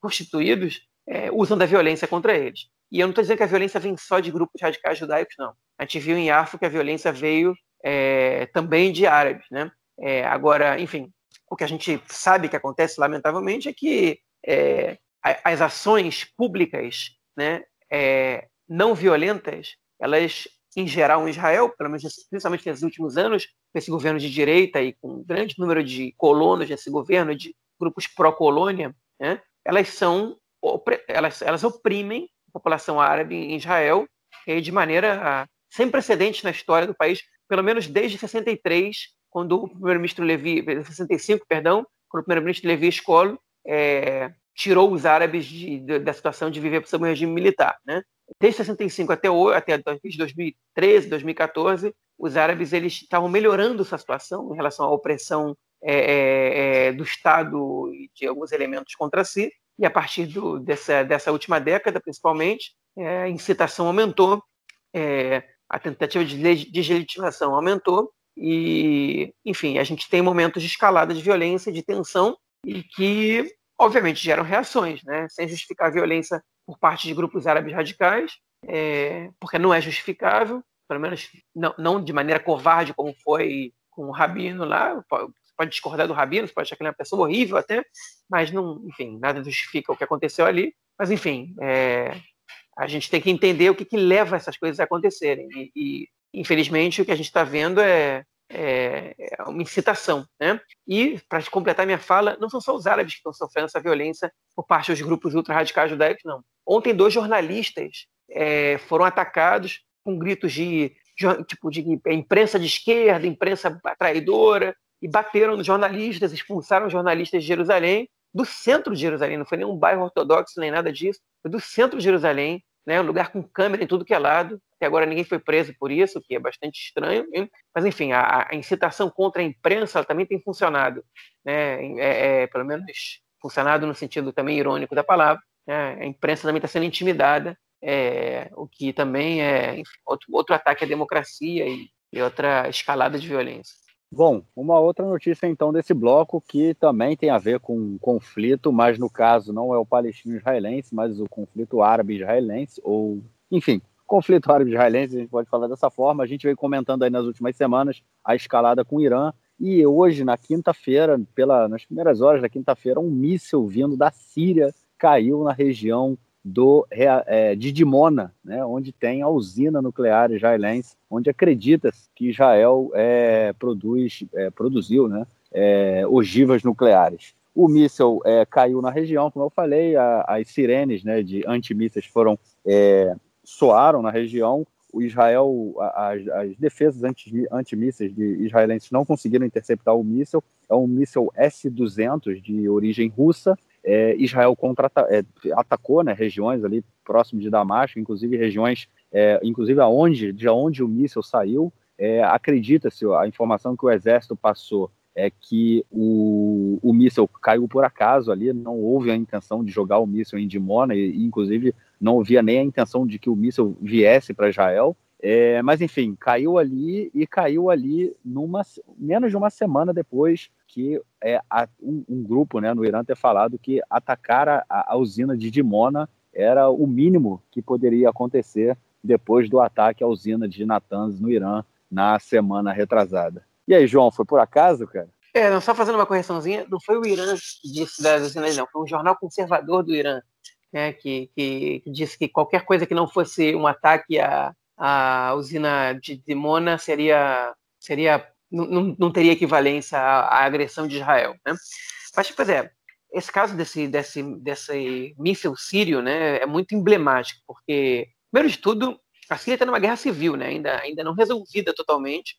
constituídos, é, usam da violência contra eles. E eu não estou dizendo que a violência vem só de grupos radicais judaicos, não. A gente viu em Arfo que a violência veio é, também de árabes, né? É, agora, enfim, o que a gente sabe que acontece, lamentavelmente, é que é, as ações públicas né, é, não violentas, elas, em geral, em Israel, pelo menos principalmente nesses últimos anos, com esse governo de direita e com um grande número de colonos nesse governo, de grupos pró-colônia, né, elas são elas, elas oprimem a população árabe em Israel de maneira sem precedentes na história do país, pelo menos desde 63, quando o primeiro-ministro Levi, 65, perdão, quando o primeiro-ministro Levi Escolo é, tirou os árabes de, de, da situação de viver sob um regime militar, né? Desde 65 até, até 2013, 2014, os árabes eles estavam melhorando sua situação em relação à opressão é, é, é, do Estado e de alguns elementos contra si. E a partir do, dessa, dessa última década, principalmente, é, a incitação aumentou, é, a tentativa de deslegitimação aumentou, e, enfim, a gente tem momentos de escalada de violência, de tensão, e que, obviamente, geram reações, né? sem justificar a violência por parte de grupos árabes radicais, é, porque não é justificável, pelo menos não, não, de maneira covarde como foi com o Rabino lá. Você pode discordar do Rabino, você pode achar que ele é uma pessoa horrível até, mas não, enfim, nada justifica o que aconteceu ali. Mas, enfim, é, a gente tem que entender o que, que leva essas coisas a acontecerem. E, e infelizmente, o que a gente está vendo é, é, é, uma incitação. Né? E, para completar minha fala, não são só os árabes que estão sofrendo essa violência por parte dos grupos ultra-radicais judaicos, não. Ontem, dois jornalistas é, foram atacados com gritos de, de, tipo, de imprensa de esquerda, imprensa traidora, e bateram nos jornalistas, expulsaram jornalistas de Jerusalém, do centro de Jerusalém, não foi nenhum bairro ortodoxo nem nada disso, foi do centro de Jerusalém, né, um lugar com câmera em tudo que é lado. Até agora ninguém foi preso por isso, o que é bastante estranho. Hein? Mas, enfim, a, a, incitação contra a imprensa também tem funcionado. Né? É, é, pelo menos funcionado no sentido também irônico da palavra. Né? A imprensa também está sendo intimidada, é, o que também é enfim, outro, outro ataque à democracia e, e outra escalada de violência. Bom, uma outra notícia então desse bloco que também tem a ver com um conflito, mas no caso não é o palestino-israelense, mas o conflito árabe-israelense, ou enfim, conflito árabe-israelense, a gente pode falar dessa forma. A gente veio comentando aí nas últimas semanas a escalada com o Irã, e hoje, na quinta-feira, pela nas primeiras horas da quinta-feira, um míssil vindo da Síria caiu na região do, é, de Dimona, né, onde tem a usina nuclear israelense, onde acredita que Israel é, produz, é, produziu né, é, ogivas nucleares. O míssil é, caiu na região, como eu falei, a, as sirenes né, de antimísseis foram é, soaram na região. O Israel, as, as defesas anti, antimísseis de israelenses não conseguiram interceptar o míssil. É um míssil S-200 de origem russa é, Israel contra, é, atacou né, regiões ali próximo de Damasco, inclusive regiões, é, inclusive aonde, de onde o míssil saiu. É, Acredita-se, a informação que o exército passou é que o, o míssil caiu por acaso ali, não houve a intenção de jogar o míssil em Dimona, e inclusive não havia nem a intenção de que o míssil viesse para Israel. É, mas enfim, caiu ali e caiu ali numa menos de uma semana depois que é, a, um, um, grupo né, no Irã ter falado que atacar a, a, usina de Dimona era o mínimo que poderia acontecer depois do ataque à usina de Natanz no Irã na semana retrasada. E aí, João, foi por acaso, cara? É, não, só fazendo uma correçãozinha, não foi o Irã que disse das usinas, não, foi um jornal conservador do Irã né, que, que, que disse que qualquer coisa que não fosse um ataque à, à usina de Dimona seria, seria não, não teria equivalência à, à, agressão de Israel. Né? Mas, pois é, esse caso desse, desse, desse míssil sírio né, é muito emblemático, porque, primeiro de tudo, a Síria está numa guerra civil, né, ainda, ainda não resolvida totalmente.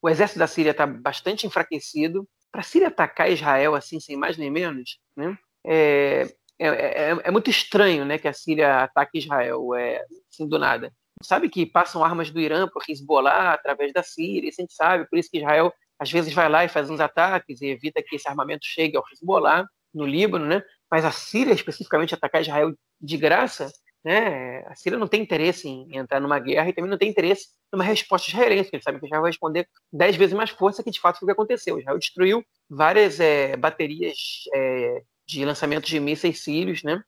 O exército da Síria está bastante enfraquecido. Para a Síria atacar Israel assim, sem mais nem menos, né, é, é, é, é, muito estranho né, que a Síria ataque Israel é, assim, do nada sabe que passam armas do Irã para o Hezbollah através da Síria, isso a gente sabe, por isso que Israel às vezes vai lá e faz uns ataques e evita que esse armamento chegue ao Hezbollah no Líbano, né? Mas a Síria especificamente atacar Israel de graça, né? A Síria não tem interesse em entrar numa guerra e também não tem interesse numa resposta israelense, porque ele sabe que Israel vai responder dez vezes mais força que de fato foi o que aconteceu. Israel destruiu várias é, baterias é, de lançamentos de mísseis sírios, né?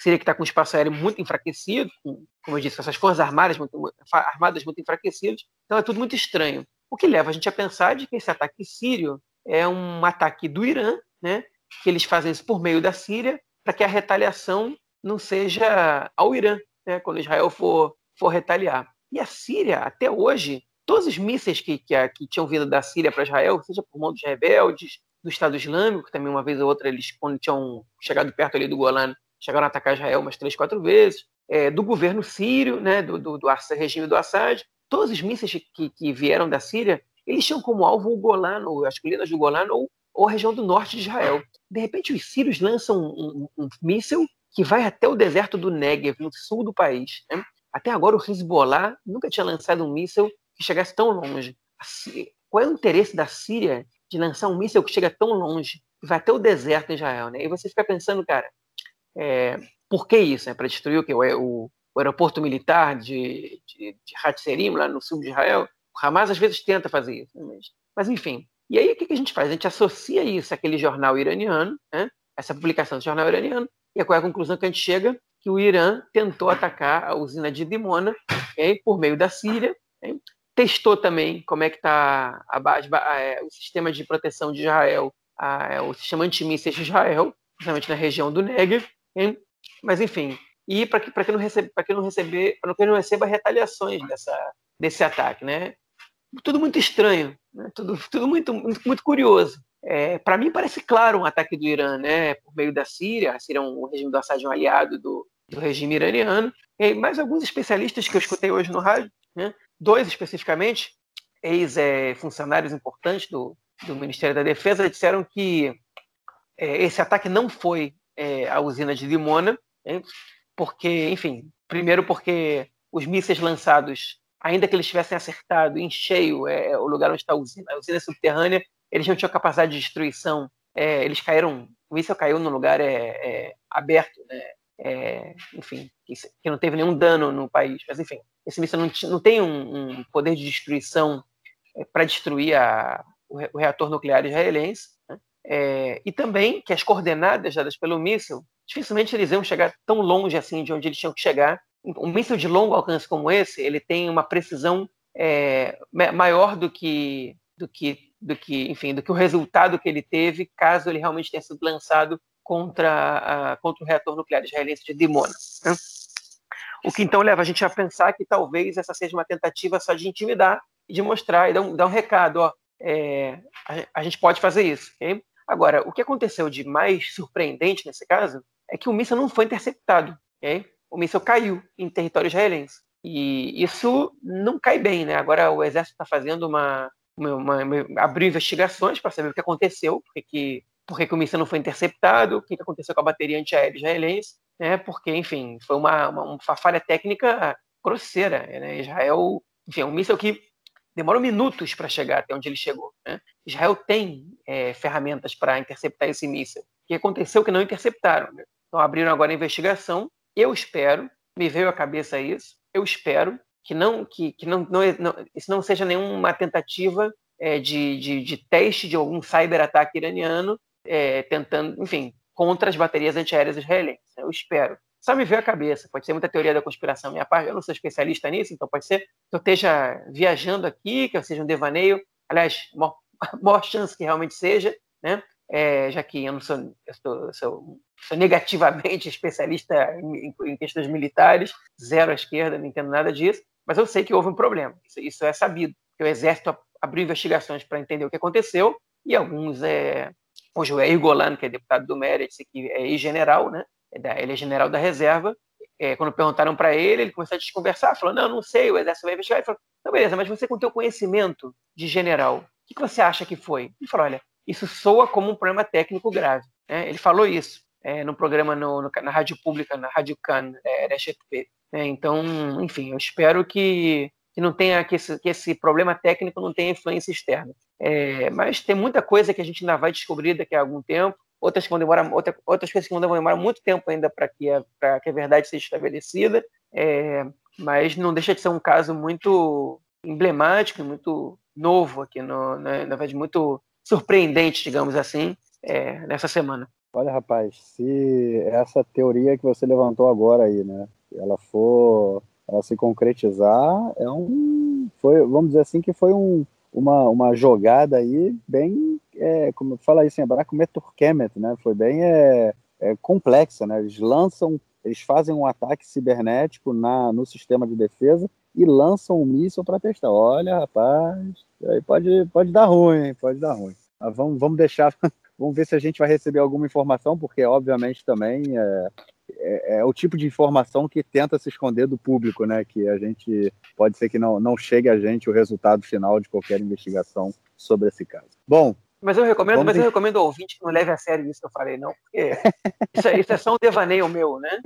Síria que está com o espaço aéreo muito enfraquecido, com, como eu disse, com essas forças armadas muito, armadas muito enfraquecidas. Então é tudo muito estranho. O que leva a gente a pensar de que esse ataque sírio é um ataque do Irã, né, que eles fazem isso por meio da Síria, para que a retaliação não seja ao Irã, né, quando Israel for, for retaliar. E a Síria, até hoje, todos os mísseis que, que, que tinham vindo da Síria para Israel, seja por mão dos rebeldes, do Estado Islâmico, também uma vez ou outra eles, quando tinham chegado perto ali do Golan, chegaram a atacar Israel umas três, quatro vezes, é, do governo sírio, né, do, do, do, regime do Assad, todos os mísseis que, que vieram da Síria, eles tinham como alvo o Golan, ou as colinas do Golan, ou, ou a região do norte de Israel. De repente, os sírios lançam um, um, um míssil que vai até o deserto do Negev, no sul do país. Né? Até agora, o Hezbollah nunca tinha lançado um míssil que chegasse tão longe. Qual é o interesse da Síria de lançar um míssil que chega tão longe, que vai até o deserto de Israel? Né? E você fica pensando, cara, é, por que isso? É para destruir o quê? O, o, o aeroporto militar de, de, de Hatzerim, lá no sul de Israel? O Hamas às vezes tenta fazer isso. Né? Mas, mas, enfim. E aí o que, que a gente faz? A gente associa isso àquele jornal iraniano, né? essa publicação do jornal iraniano, e qual é a conclusão que a gente chega? Que o Irã tentou atacar a usina de Dimona okay? por meio da Síria, okay? testou também como é que está é, o sistema de proteção de Israel, a, é, o sistema antimísseis de Israel, principalmente na região do Negev, okay? mas enfim, e para que, que não receba, para que não para que não receba retaliações dessa, desse ataque, né? Tudo muito estranho, né? tudo, tudo muito, muito, muito curioso. É, para mim parece claro um ataque do Irã, né, por meio da Síria. A Síria é um, o regime do Assad é um aliado do, do regime iraniano. E mais alguns especialistas que eu escutei hoje no rádio, né, dois especificamente, ex-funcionários é, importantes do, do Ministério da Defesa, disseram que é, esse ataque não foi é, à usina de Limona, né, porque, enfim, primeiro porque os mísseis lançados, ainda que eles tivessem acertado em cheio é, o lugar onde está a usina, a usina subterrânea, eles não tinham capacidade de destruição, é, eles caíram, o míssil caiu num lugar é, é aberto, né? É, enfim, que, não teve nenhum dano no país, mas enfim, esse míssil não, não tem um, um, poder de destruição é, para destruir a, o, reator nuclear israelense, né? E também que as coordenadas dadas pelo míssil, dificilmente eles iam chegar tão longe assim de onde eles tinham que chegar. Um míssil de longo alcance como esse, ele tem uma precisão é, maior do que, do que do que, enfim, do que o resultado que ele teve, caso ele realmente tenha sido lançado contra, a, contra o reator nuclear israelense de Dimona. Né? O que então leva a gente a pensar que talvez essa seja uma tentativa só de intimidar e de mostrar e dar um, dar um recado, ó, é, a, a, gente pode fazer isso. Okay? Agora, o que aconteceu de mais surpreendente nesse caso é que o míssil não foi interceptado. Okay? O míssil caiu em território israelense. E isso não cai bem, né? Agora o exército está fazendo uma, uma, uma, abriu investigações para saber o que aconteceu, porque que, porque que o míssil não foi interceptado, o que aconteceu com a bateria antiaérea israelense, né, porque, enfim, foi uma, uma, uma falha técnica grosseira. Né? Israel, enfim, é um míssil que demorou minutos para chegar até onde ele chegou. Né? Israel tem é, ferramentas para interceptar esse míssil. O que aconteceu que não interceptaram. Né? Então abriram agora a investigação. Eu espero, me veio à cabeça isso, eu espero que não que, que não, não, isso não seja nenhuma tentativa é, de, de, de, teste de algum cyberataque iraniano é, tentando, enfim, contra as baterias antiaéreas israelenses. Eu espero. Só me veio a cabeça. Pode ser muita teoria da conspiração minha parte. Eu não sou especialista nisso, então pode ser que eu esteja viajando aqui, que eu seja um devaneio. Aliás, maior, maior chance que realmente seja, né? É, já que eu não sou, eu sou, sou, sou negativamente especialista em, em, questões militares, zero à esquerda, não entendo nada disso. Mas eu sei que houve um problema, isso, isso é sabido. O Exército abriu investigações para entender o que aconteceu, e alguns, é, o Joel Golan, que é deputado do Meretz, que é ex-general, né? É ele é general da reserva, é, quando perguntaram para ele, ele começou a desconversar, falou, não, não sei, o Exército vai investigar. Ele falou, não, beleza, mas você com teu conhecimento de general, o que, que você acha que foi? Ele falou, olha, isso soa como um problema técnico grave. É, ele falou isso é, programa no, no, na rádio pública, na Rádio Can, é, né? Então, enfim, eu espero que, que não tenha que esse, que esse problema técnico não tenha influência externa. É, mas tem muita coisa que a gente ainda vai descobrir daqui a algum tempo, outras que vão demorar, outra, outras coisas que vão demorar muito tempo ainda para que, a, que a verdade seja estabelecida. É, mas não deixa de ser um caso muito emblemático, muito novo aqui, no, né, na verdade, muito surpreendente, digamos assim, é, nessa semana. Olha, rapaz, se essa teoria que você levantou agora aí, né, ela for, ela se concretizar, é um, foi, vamos dizer assim que foi um, uma, uma jogada aí bem, é, como fala isso em hebraico, meturkemet, né? Foi bem, é, é, complexa, né? Eles lançam, eles fazem um ataque cibernético na, no sistema de defesa e lançam um míssil para testar. Olha, rapaz, aí pode, pode dar ruim, pode dar ruim. Mas vamos, vamos deixar, vamos ver se a gente vai receber alguma informação, porque obviamente também é, é, é, o tipo de informação que tenta se esconder do público, né? Que a gente pode ser que não, não chegue a gente o resultado final de qualquer investigação sobre esse caso. Bom, mas eu recomendo, mas eu recomendo ao ouvinte que não leve a sério isso que eu falei, não, porque isso, é, isso é só um devaneio meu, né?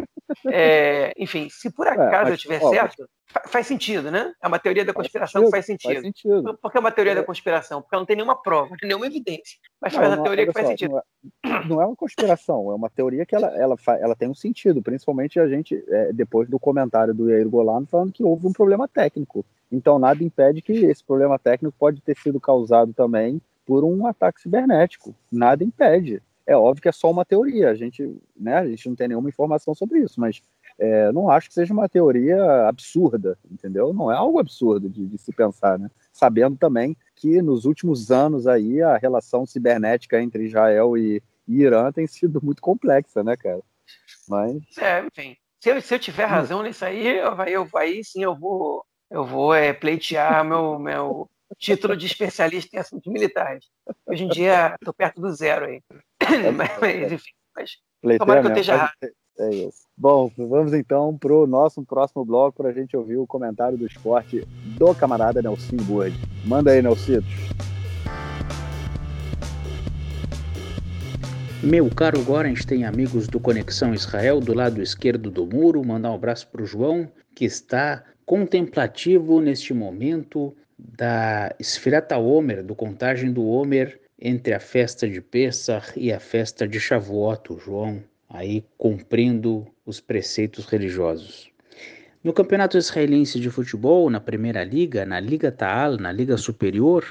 É, enfim, se por é, acaso é, mas, eu tiver ó, certo, faz sentido, né? É uma teoria da conspiração faz sentido, que faz sentido. Faz sentido. Por que é uma teoria é. da conspiração? Porque ela não tem nenhuma prova, nenhuma evidência. Mas faz a teoria que faz só, sentido. Não é, não é, uma conspiração, é uma teoria que ela, ela, ela tem um sentido, principalmente a gente, é, depois do comentário do Yair Golan falando que houve um problema técnico. Então nada impede que esse problema técnico pode ter sido causado também por um ataque cibernético. Nada impede. É óbvio que é só uma teoria, a gente, né, a gente não tem nenhuma informação sobre isso, mas é, não acho que seja uma teoria absurda, entendeu? Não é algo absurdo de, de, se pensar, né? Sabendo também que nos últimos anos aí a relação cibernética entre Israel e, e Irã tem sido muito complexa, né, cara? Mas... É, enfim, se eu, se eu tiver razão nisso aí, eu, eu, aí sim eu vou, eu vou é, pleitear meu, meu, título de especialista em assuntos militares. Hoje em dia estou perto do zero aí. É, mas, enfim, mas tomara que eu esteja errado. É isso. Bom, vamos então para o nosso próximo bloco para a gente ouvir o comentário do esporte do camarada Nelson Burd. Manda aí, Nelcitos. Meu caro Gorens tem amigos do Conexão Israel do lado esquerdo do muro. Mandar um abraço para o João, que está contemplativo neste momento da Esfirata Homer, do contagem do Homer entre a festa de Pesach e a festa de Shavuot, João, aí cumprindo os preceitos religiosos. No Campeonato Israelense de Futebol, na Primeira Liga, na Liga Taal, na Liga Superior,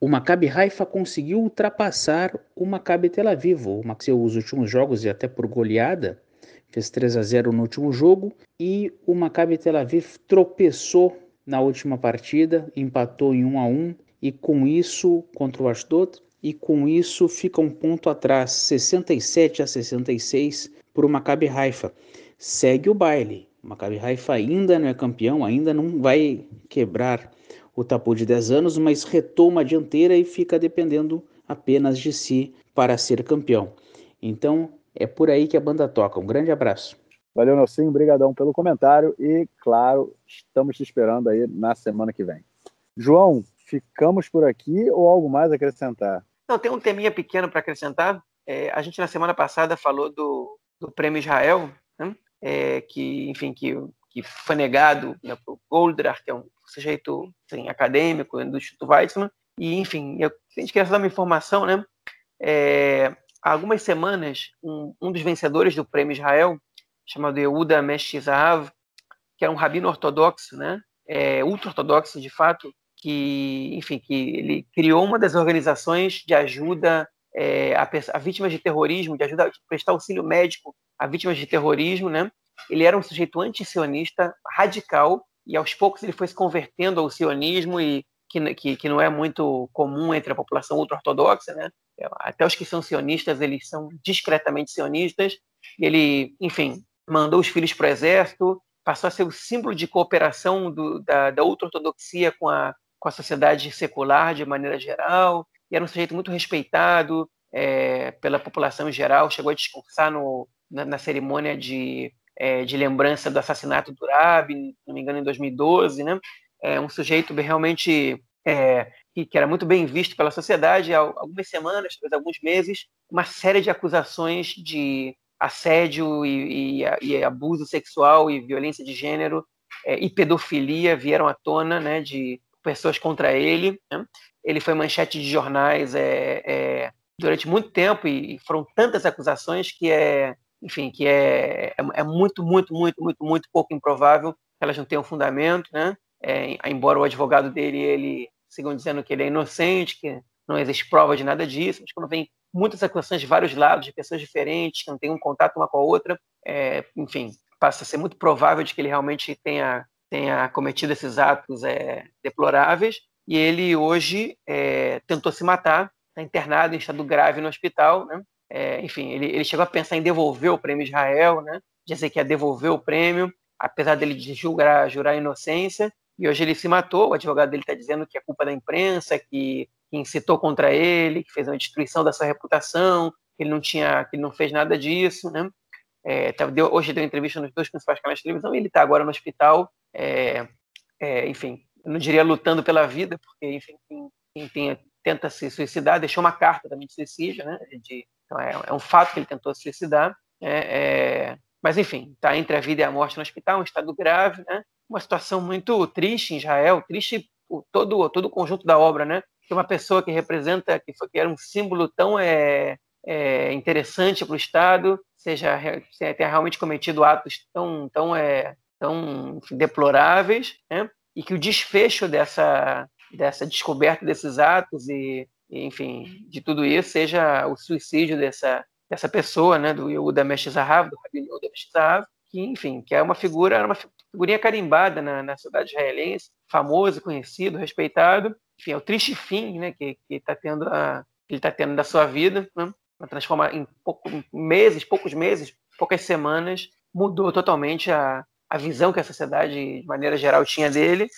o Maccabi Haifa conseguiu ultrapassar o Maccabi Tel Aviv. O Maxi, os últimos jogos e até por goleada, fez 3 a 0 no último jogo e o Maccabi Tel Aviv tropeçou na última partida, empatou em 1 a 1 e com isso contra o Ashdod e com isso fica um ponto atrás, 67 a 66 para o Maccabi Haifa. Segue o baile. O Maccabi Haifa ainda não é campeão, ainda não vai quebrar o tapu de 10 anos, mas retoma a dianteira e fica dependendo apenas de si para ser campeão. Então, é por aí que a banda toca. Um grande abraço. Valeu, Nelson. Obrigadão pelo comentário e, claro, estamos te esperando aí na semana que vem. João, ficamos por aqui ou algo mais a acrescentar? Não, tem um teminha pequeno para acrescentar. É, a gente na semana passada falou do, do Prêmio Israel, né? é, que, enfim, que, que foi negado né, para o Goldrach, que é um sujeito assim, acadêmico do Instituto Weizmann. E, enfim, eu, a gente queria dar uma informação, né? É, há algumas semanas, um, um dos vencedores do Prêmio Israel, chamado Yehuda Meshizahav, que era um rabino ortodoxo, né? É, ultra-ortodoxo, de fato, que, enfim, que ele criou uma das organizações de ajuda é, a, a, vítimas de terrorismo, de ajuda a prestar auxílio médico a vítimas de terrorismo, né? Ele era um sujeito anti-sionista, radical, e aos poucos ele foi se convertendo ao sionismo e que, que, que não é muito comum entre a população ultra-ortodoxa, né? Até os que são sionistas, eles são discretamente sionistas. Ele, enfim, mandou os filhos para o exército, passou a ser o símbolo de cooperação do, da, da ultra-ortodoxia com a, com a sociedade secular de maneira geral, e era um sujeito muito respeitado é, pela população em geral, chegou a discursar no, na, na cerimônia de, é, de lembrança do assassinato do Rabi, se não me engano, em 2012, né? É um sujeito realmente é, que, era muito bem visto pela sociedade há algumas semanas, talvez alguns meses, uma série de acusações de assédio e, e, e, abuso sexual e violência de gênero é, e pedofilia vieram à tona, né, de pessoas contra ele. Né? Ele foi manchete de jornais é, é, durante muito tempo e foram tantas acusações que é, enfim, que é, é, é muito, muito, muito, muito, muito pouco improvável que elas não tenham fundamento, né? É, embora o advogado dele, ele, sigam dizendo que ele é inocente, que não existe prova de nada disso, mas quando vem muitas acusações de vários lados, de pessoas diferentes, que não têm um contato uma com a outra. É, enfim, passa a ser muito provável de que ele realmente tenha, tenha cometido esses atos é, deploráveis. E ele hoje é, tentou se matar, está internado em estado grave no hospital, né? É, enfim, ele, ele chegou a pensar em devolver o prêmio Israel, né? Dizer que ia devolver o prêmio, apesar dele de julgar, jurar inocência. E hoje ele se matou. O advogado dele está dizendo que é culpa da imprensa, que, que incitou contra ele, que fez uma destruição da sua reputação, que ele não tinha, que ele não fez nada disso, né? É, tá, deu, hoje deu entrevista nos dois principais canais de televisão e ele está agora no hospital, é, é, enfim, eu não diria lutando pela vida, porque, enfim, quem, quem tem, tenta se suicidar, deixou uma carta também de suicídio, né? De, então é, é, um fato que ele tentou se suicidar. É, é, mas, enfim, está entre a vida e a morte no hospital, um estado grave, né? Uma situação muito triste em Israel, triste todo, todo o conjunto da obra, né? Que uma pessoa que representa, que, foi, que era um símbolo tão é, é, interessante para o Estado, seja tenha realmente cometido atos tão, tão, é, tão deploráveis, né? e que o desfecho dessa, dessa descoberta desses atos e, e, enfim, de tudo isso seja o suicídio dessa, dessa pessoa, né, do Yehuda Meshizahav, do Rabbi Yehuda Meshizahav, que, enfim, que é uma figura, uma figurinha carimbada na, na sociedade israelense, famoso, conhecido, respeitado. Enfim, é o triste fim, né, que está tendo a, que ele está tendo da sua vida, né, transformar em pouco, meses, poucos meses, poucas semanas, mudou totalmente a, a visão que a sociedade, de maneira geral, tinha dele,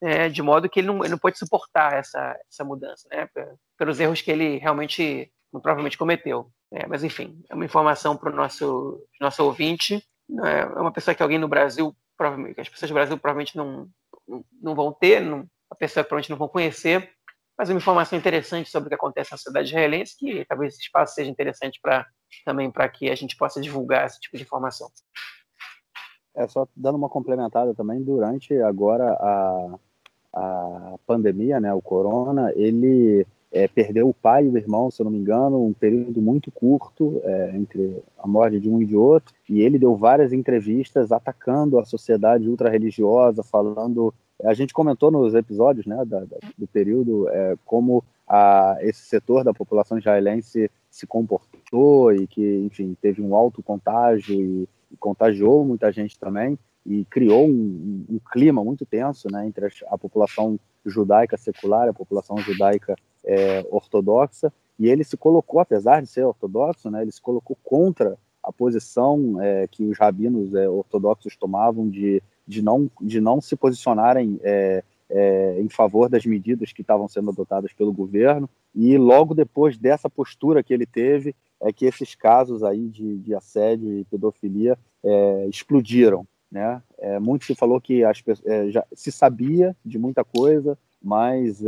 é, de modo que ele não, ele não pôde suportar essa, essa mudança, né, pelos erros que ele realmente, provavelmente cometeu. É, mas, enfim, é uma informação para o nosso, nosso ouvinte. Né, é uma pessoa que alguém no Brasil, provavelmente, as pessoas do Brasil provavelmente não, não vão ter, não, uma pessoa que provavelmente não vão conhecer, mas uma informação interessante sobre o que acontece na sociedade israelense, que talvez esse espaço seja interessante para também para que a gente possa divulgar esse tipo de informação. É só dando uma complementada também, durante agora a, a pandemia, né, o corona, ele é, perdeu o pai e o irmão, se eu não me engano, um período muito curto é, entre a morte de um e de outro, e ele deu várias entrevistas atacando a sociedade ultra-religiosa, falando... A gente comentou nos episódios né, da, da, do período é, como a, esse setor da população israelense se comportou e que, enfim, teve um alto contágio e contagiou muita gente também e criou um, um clima muito tenso né, entre a, população judaica secular e a população judaica é, ortodoxa. E ele se colocou, apesar de ser ortodoxo, né, ele se colocou contra a posição é, que os rabinos é, ortodoxos tomavam de, de, não, de não se posicionarem é, é, em favor das medidas que estavam sendo adotadas pelo governo. E logo depois dessa postura que ele teve, é que esses casos aí de, de assédio e pedofilia é, explodiram. Né? É, muito se falou que as, já se sabia de muita coisa, mas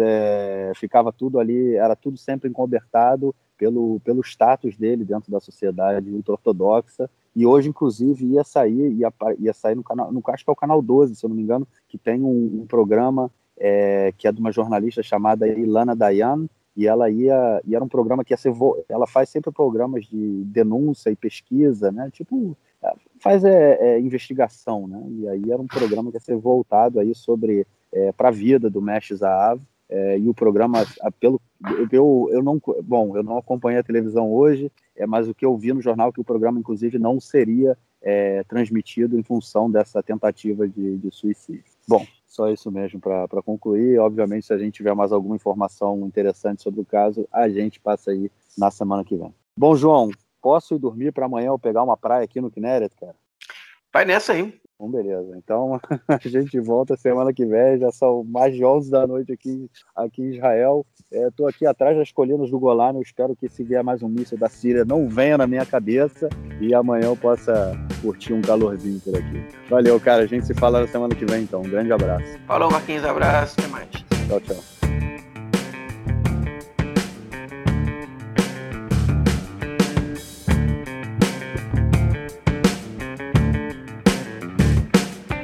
ficava tudo ali, era tudo sempre encobertado pelo, pelo status dele dentro da sociedade ultra-ortodoxa. E hoje, inclusive, ia sair, ia, ia sair no canal, no, acho que é o canal 12, se eu não me engano, que tem um, um programa é, que é de uma jornalista chamada Ilana Dayan, e ela ia e era um programa que ia ser ela faz sempre programas de denúncia e pesquisa né? Tipo é, faz é, é investigação né? E aí era um programa que ia ser voltado aí sobre é, para a vida do Mesh Zahav é, e o programa pelo eu, eu não bom eu não acompanhei a televisão hoje é mas o que eu vi no jornal que o programa inclusive não seria é, transmitido em função dessa tentativa de, de suicídio bom só isso mesmo para concluir. Obviamente, se a gente tiver mais alguma informação interessante sobre o caso, a gente passa aí na semana que vem. Bom, João, posso ir dormir para amanhã eu pegar uma praia aqui no Kinneret, cara? Vai nessa aí. Bom, beleza. Então a gente volta semana que vem. Já são mais de 11 da noite aqui, aqui em Israel. Estou é, aqui atrás das colinas do Golan. Eu espero que se vier mais um míssil da Síria não venha na minha cabeça e amanhã eu possa curtir um calorzinho por aqui. Valeu, cara. A gente se fala na semana que vem, então. Um grande abraço. Falou, Marquinhos. Abraço. Até mais. Tchau, tchau.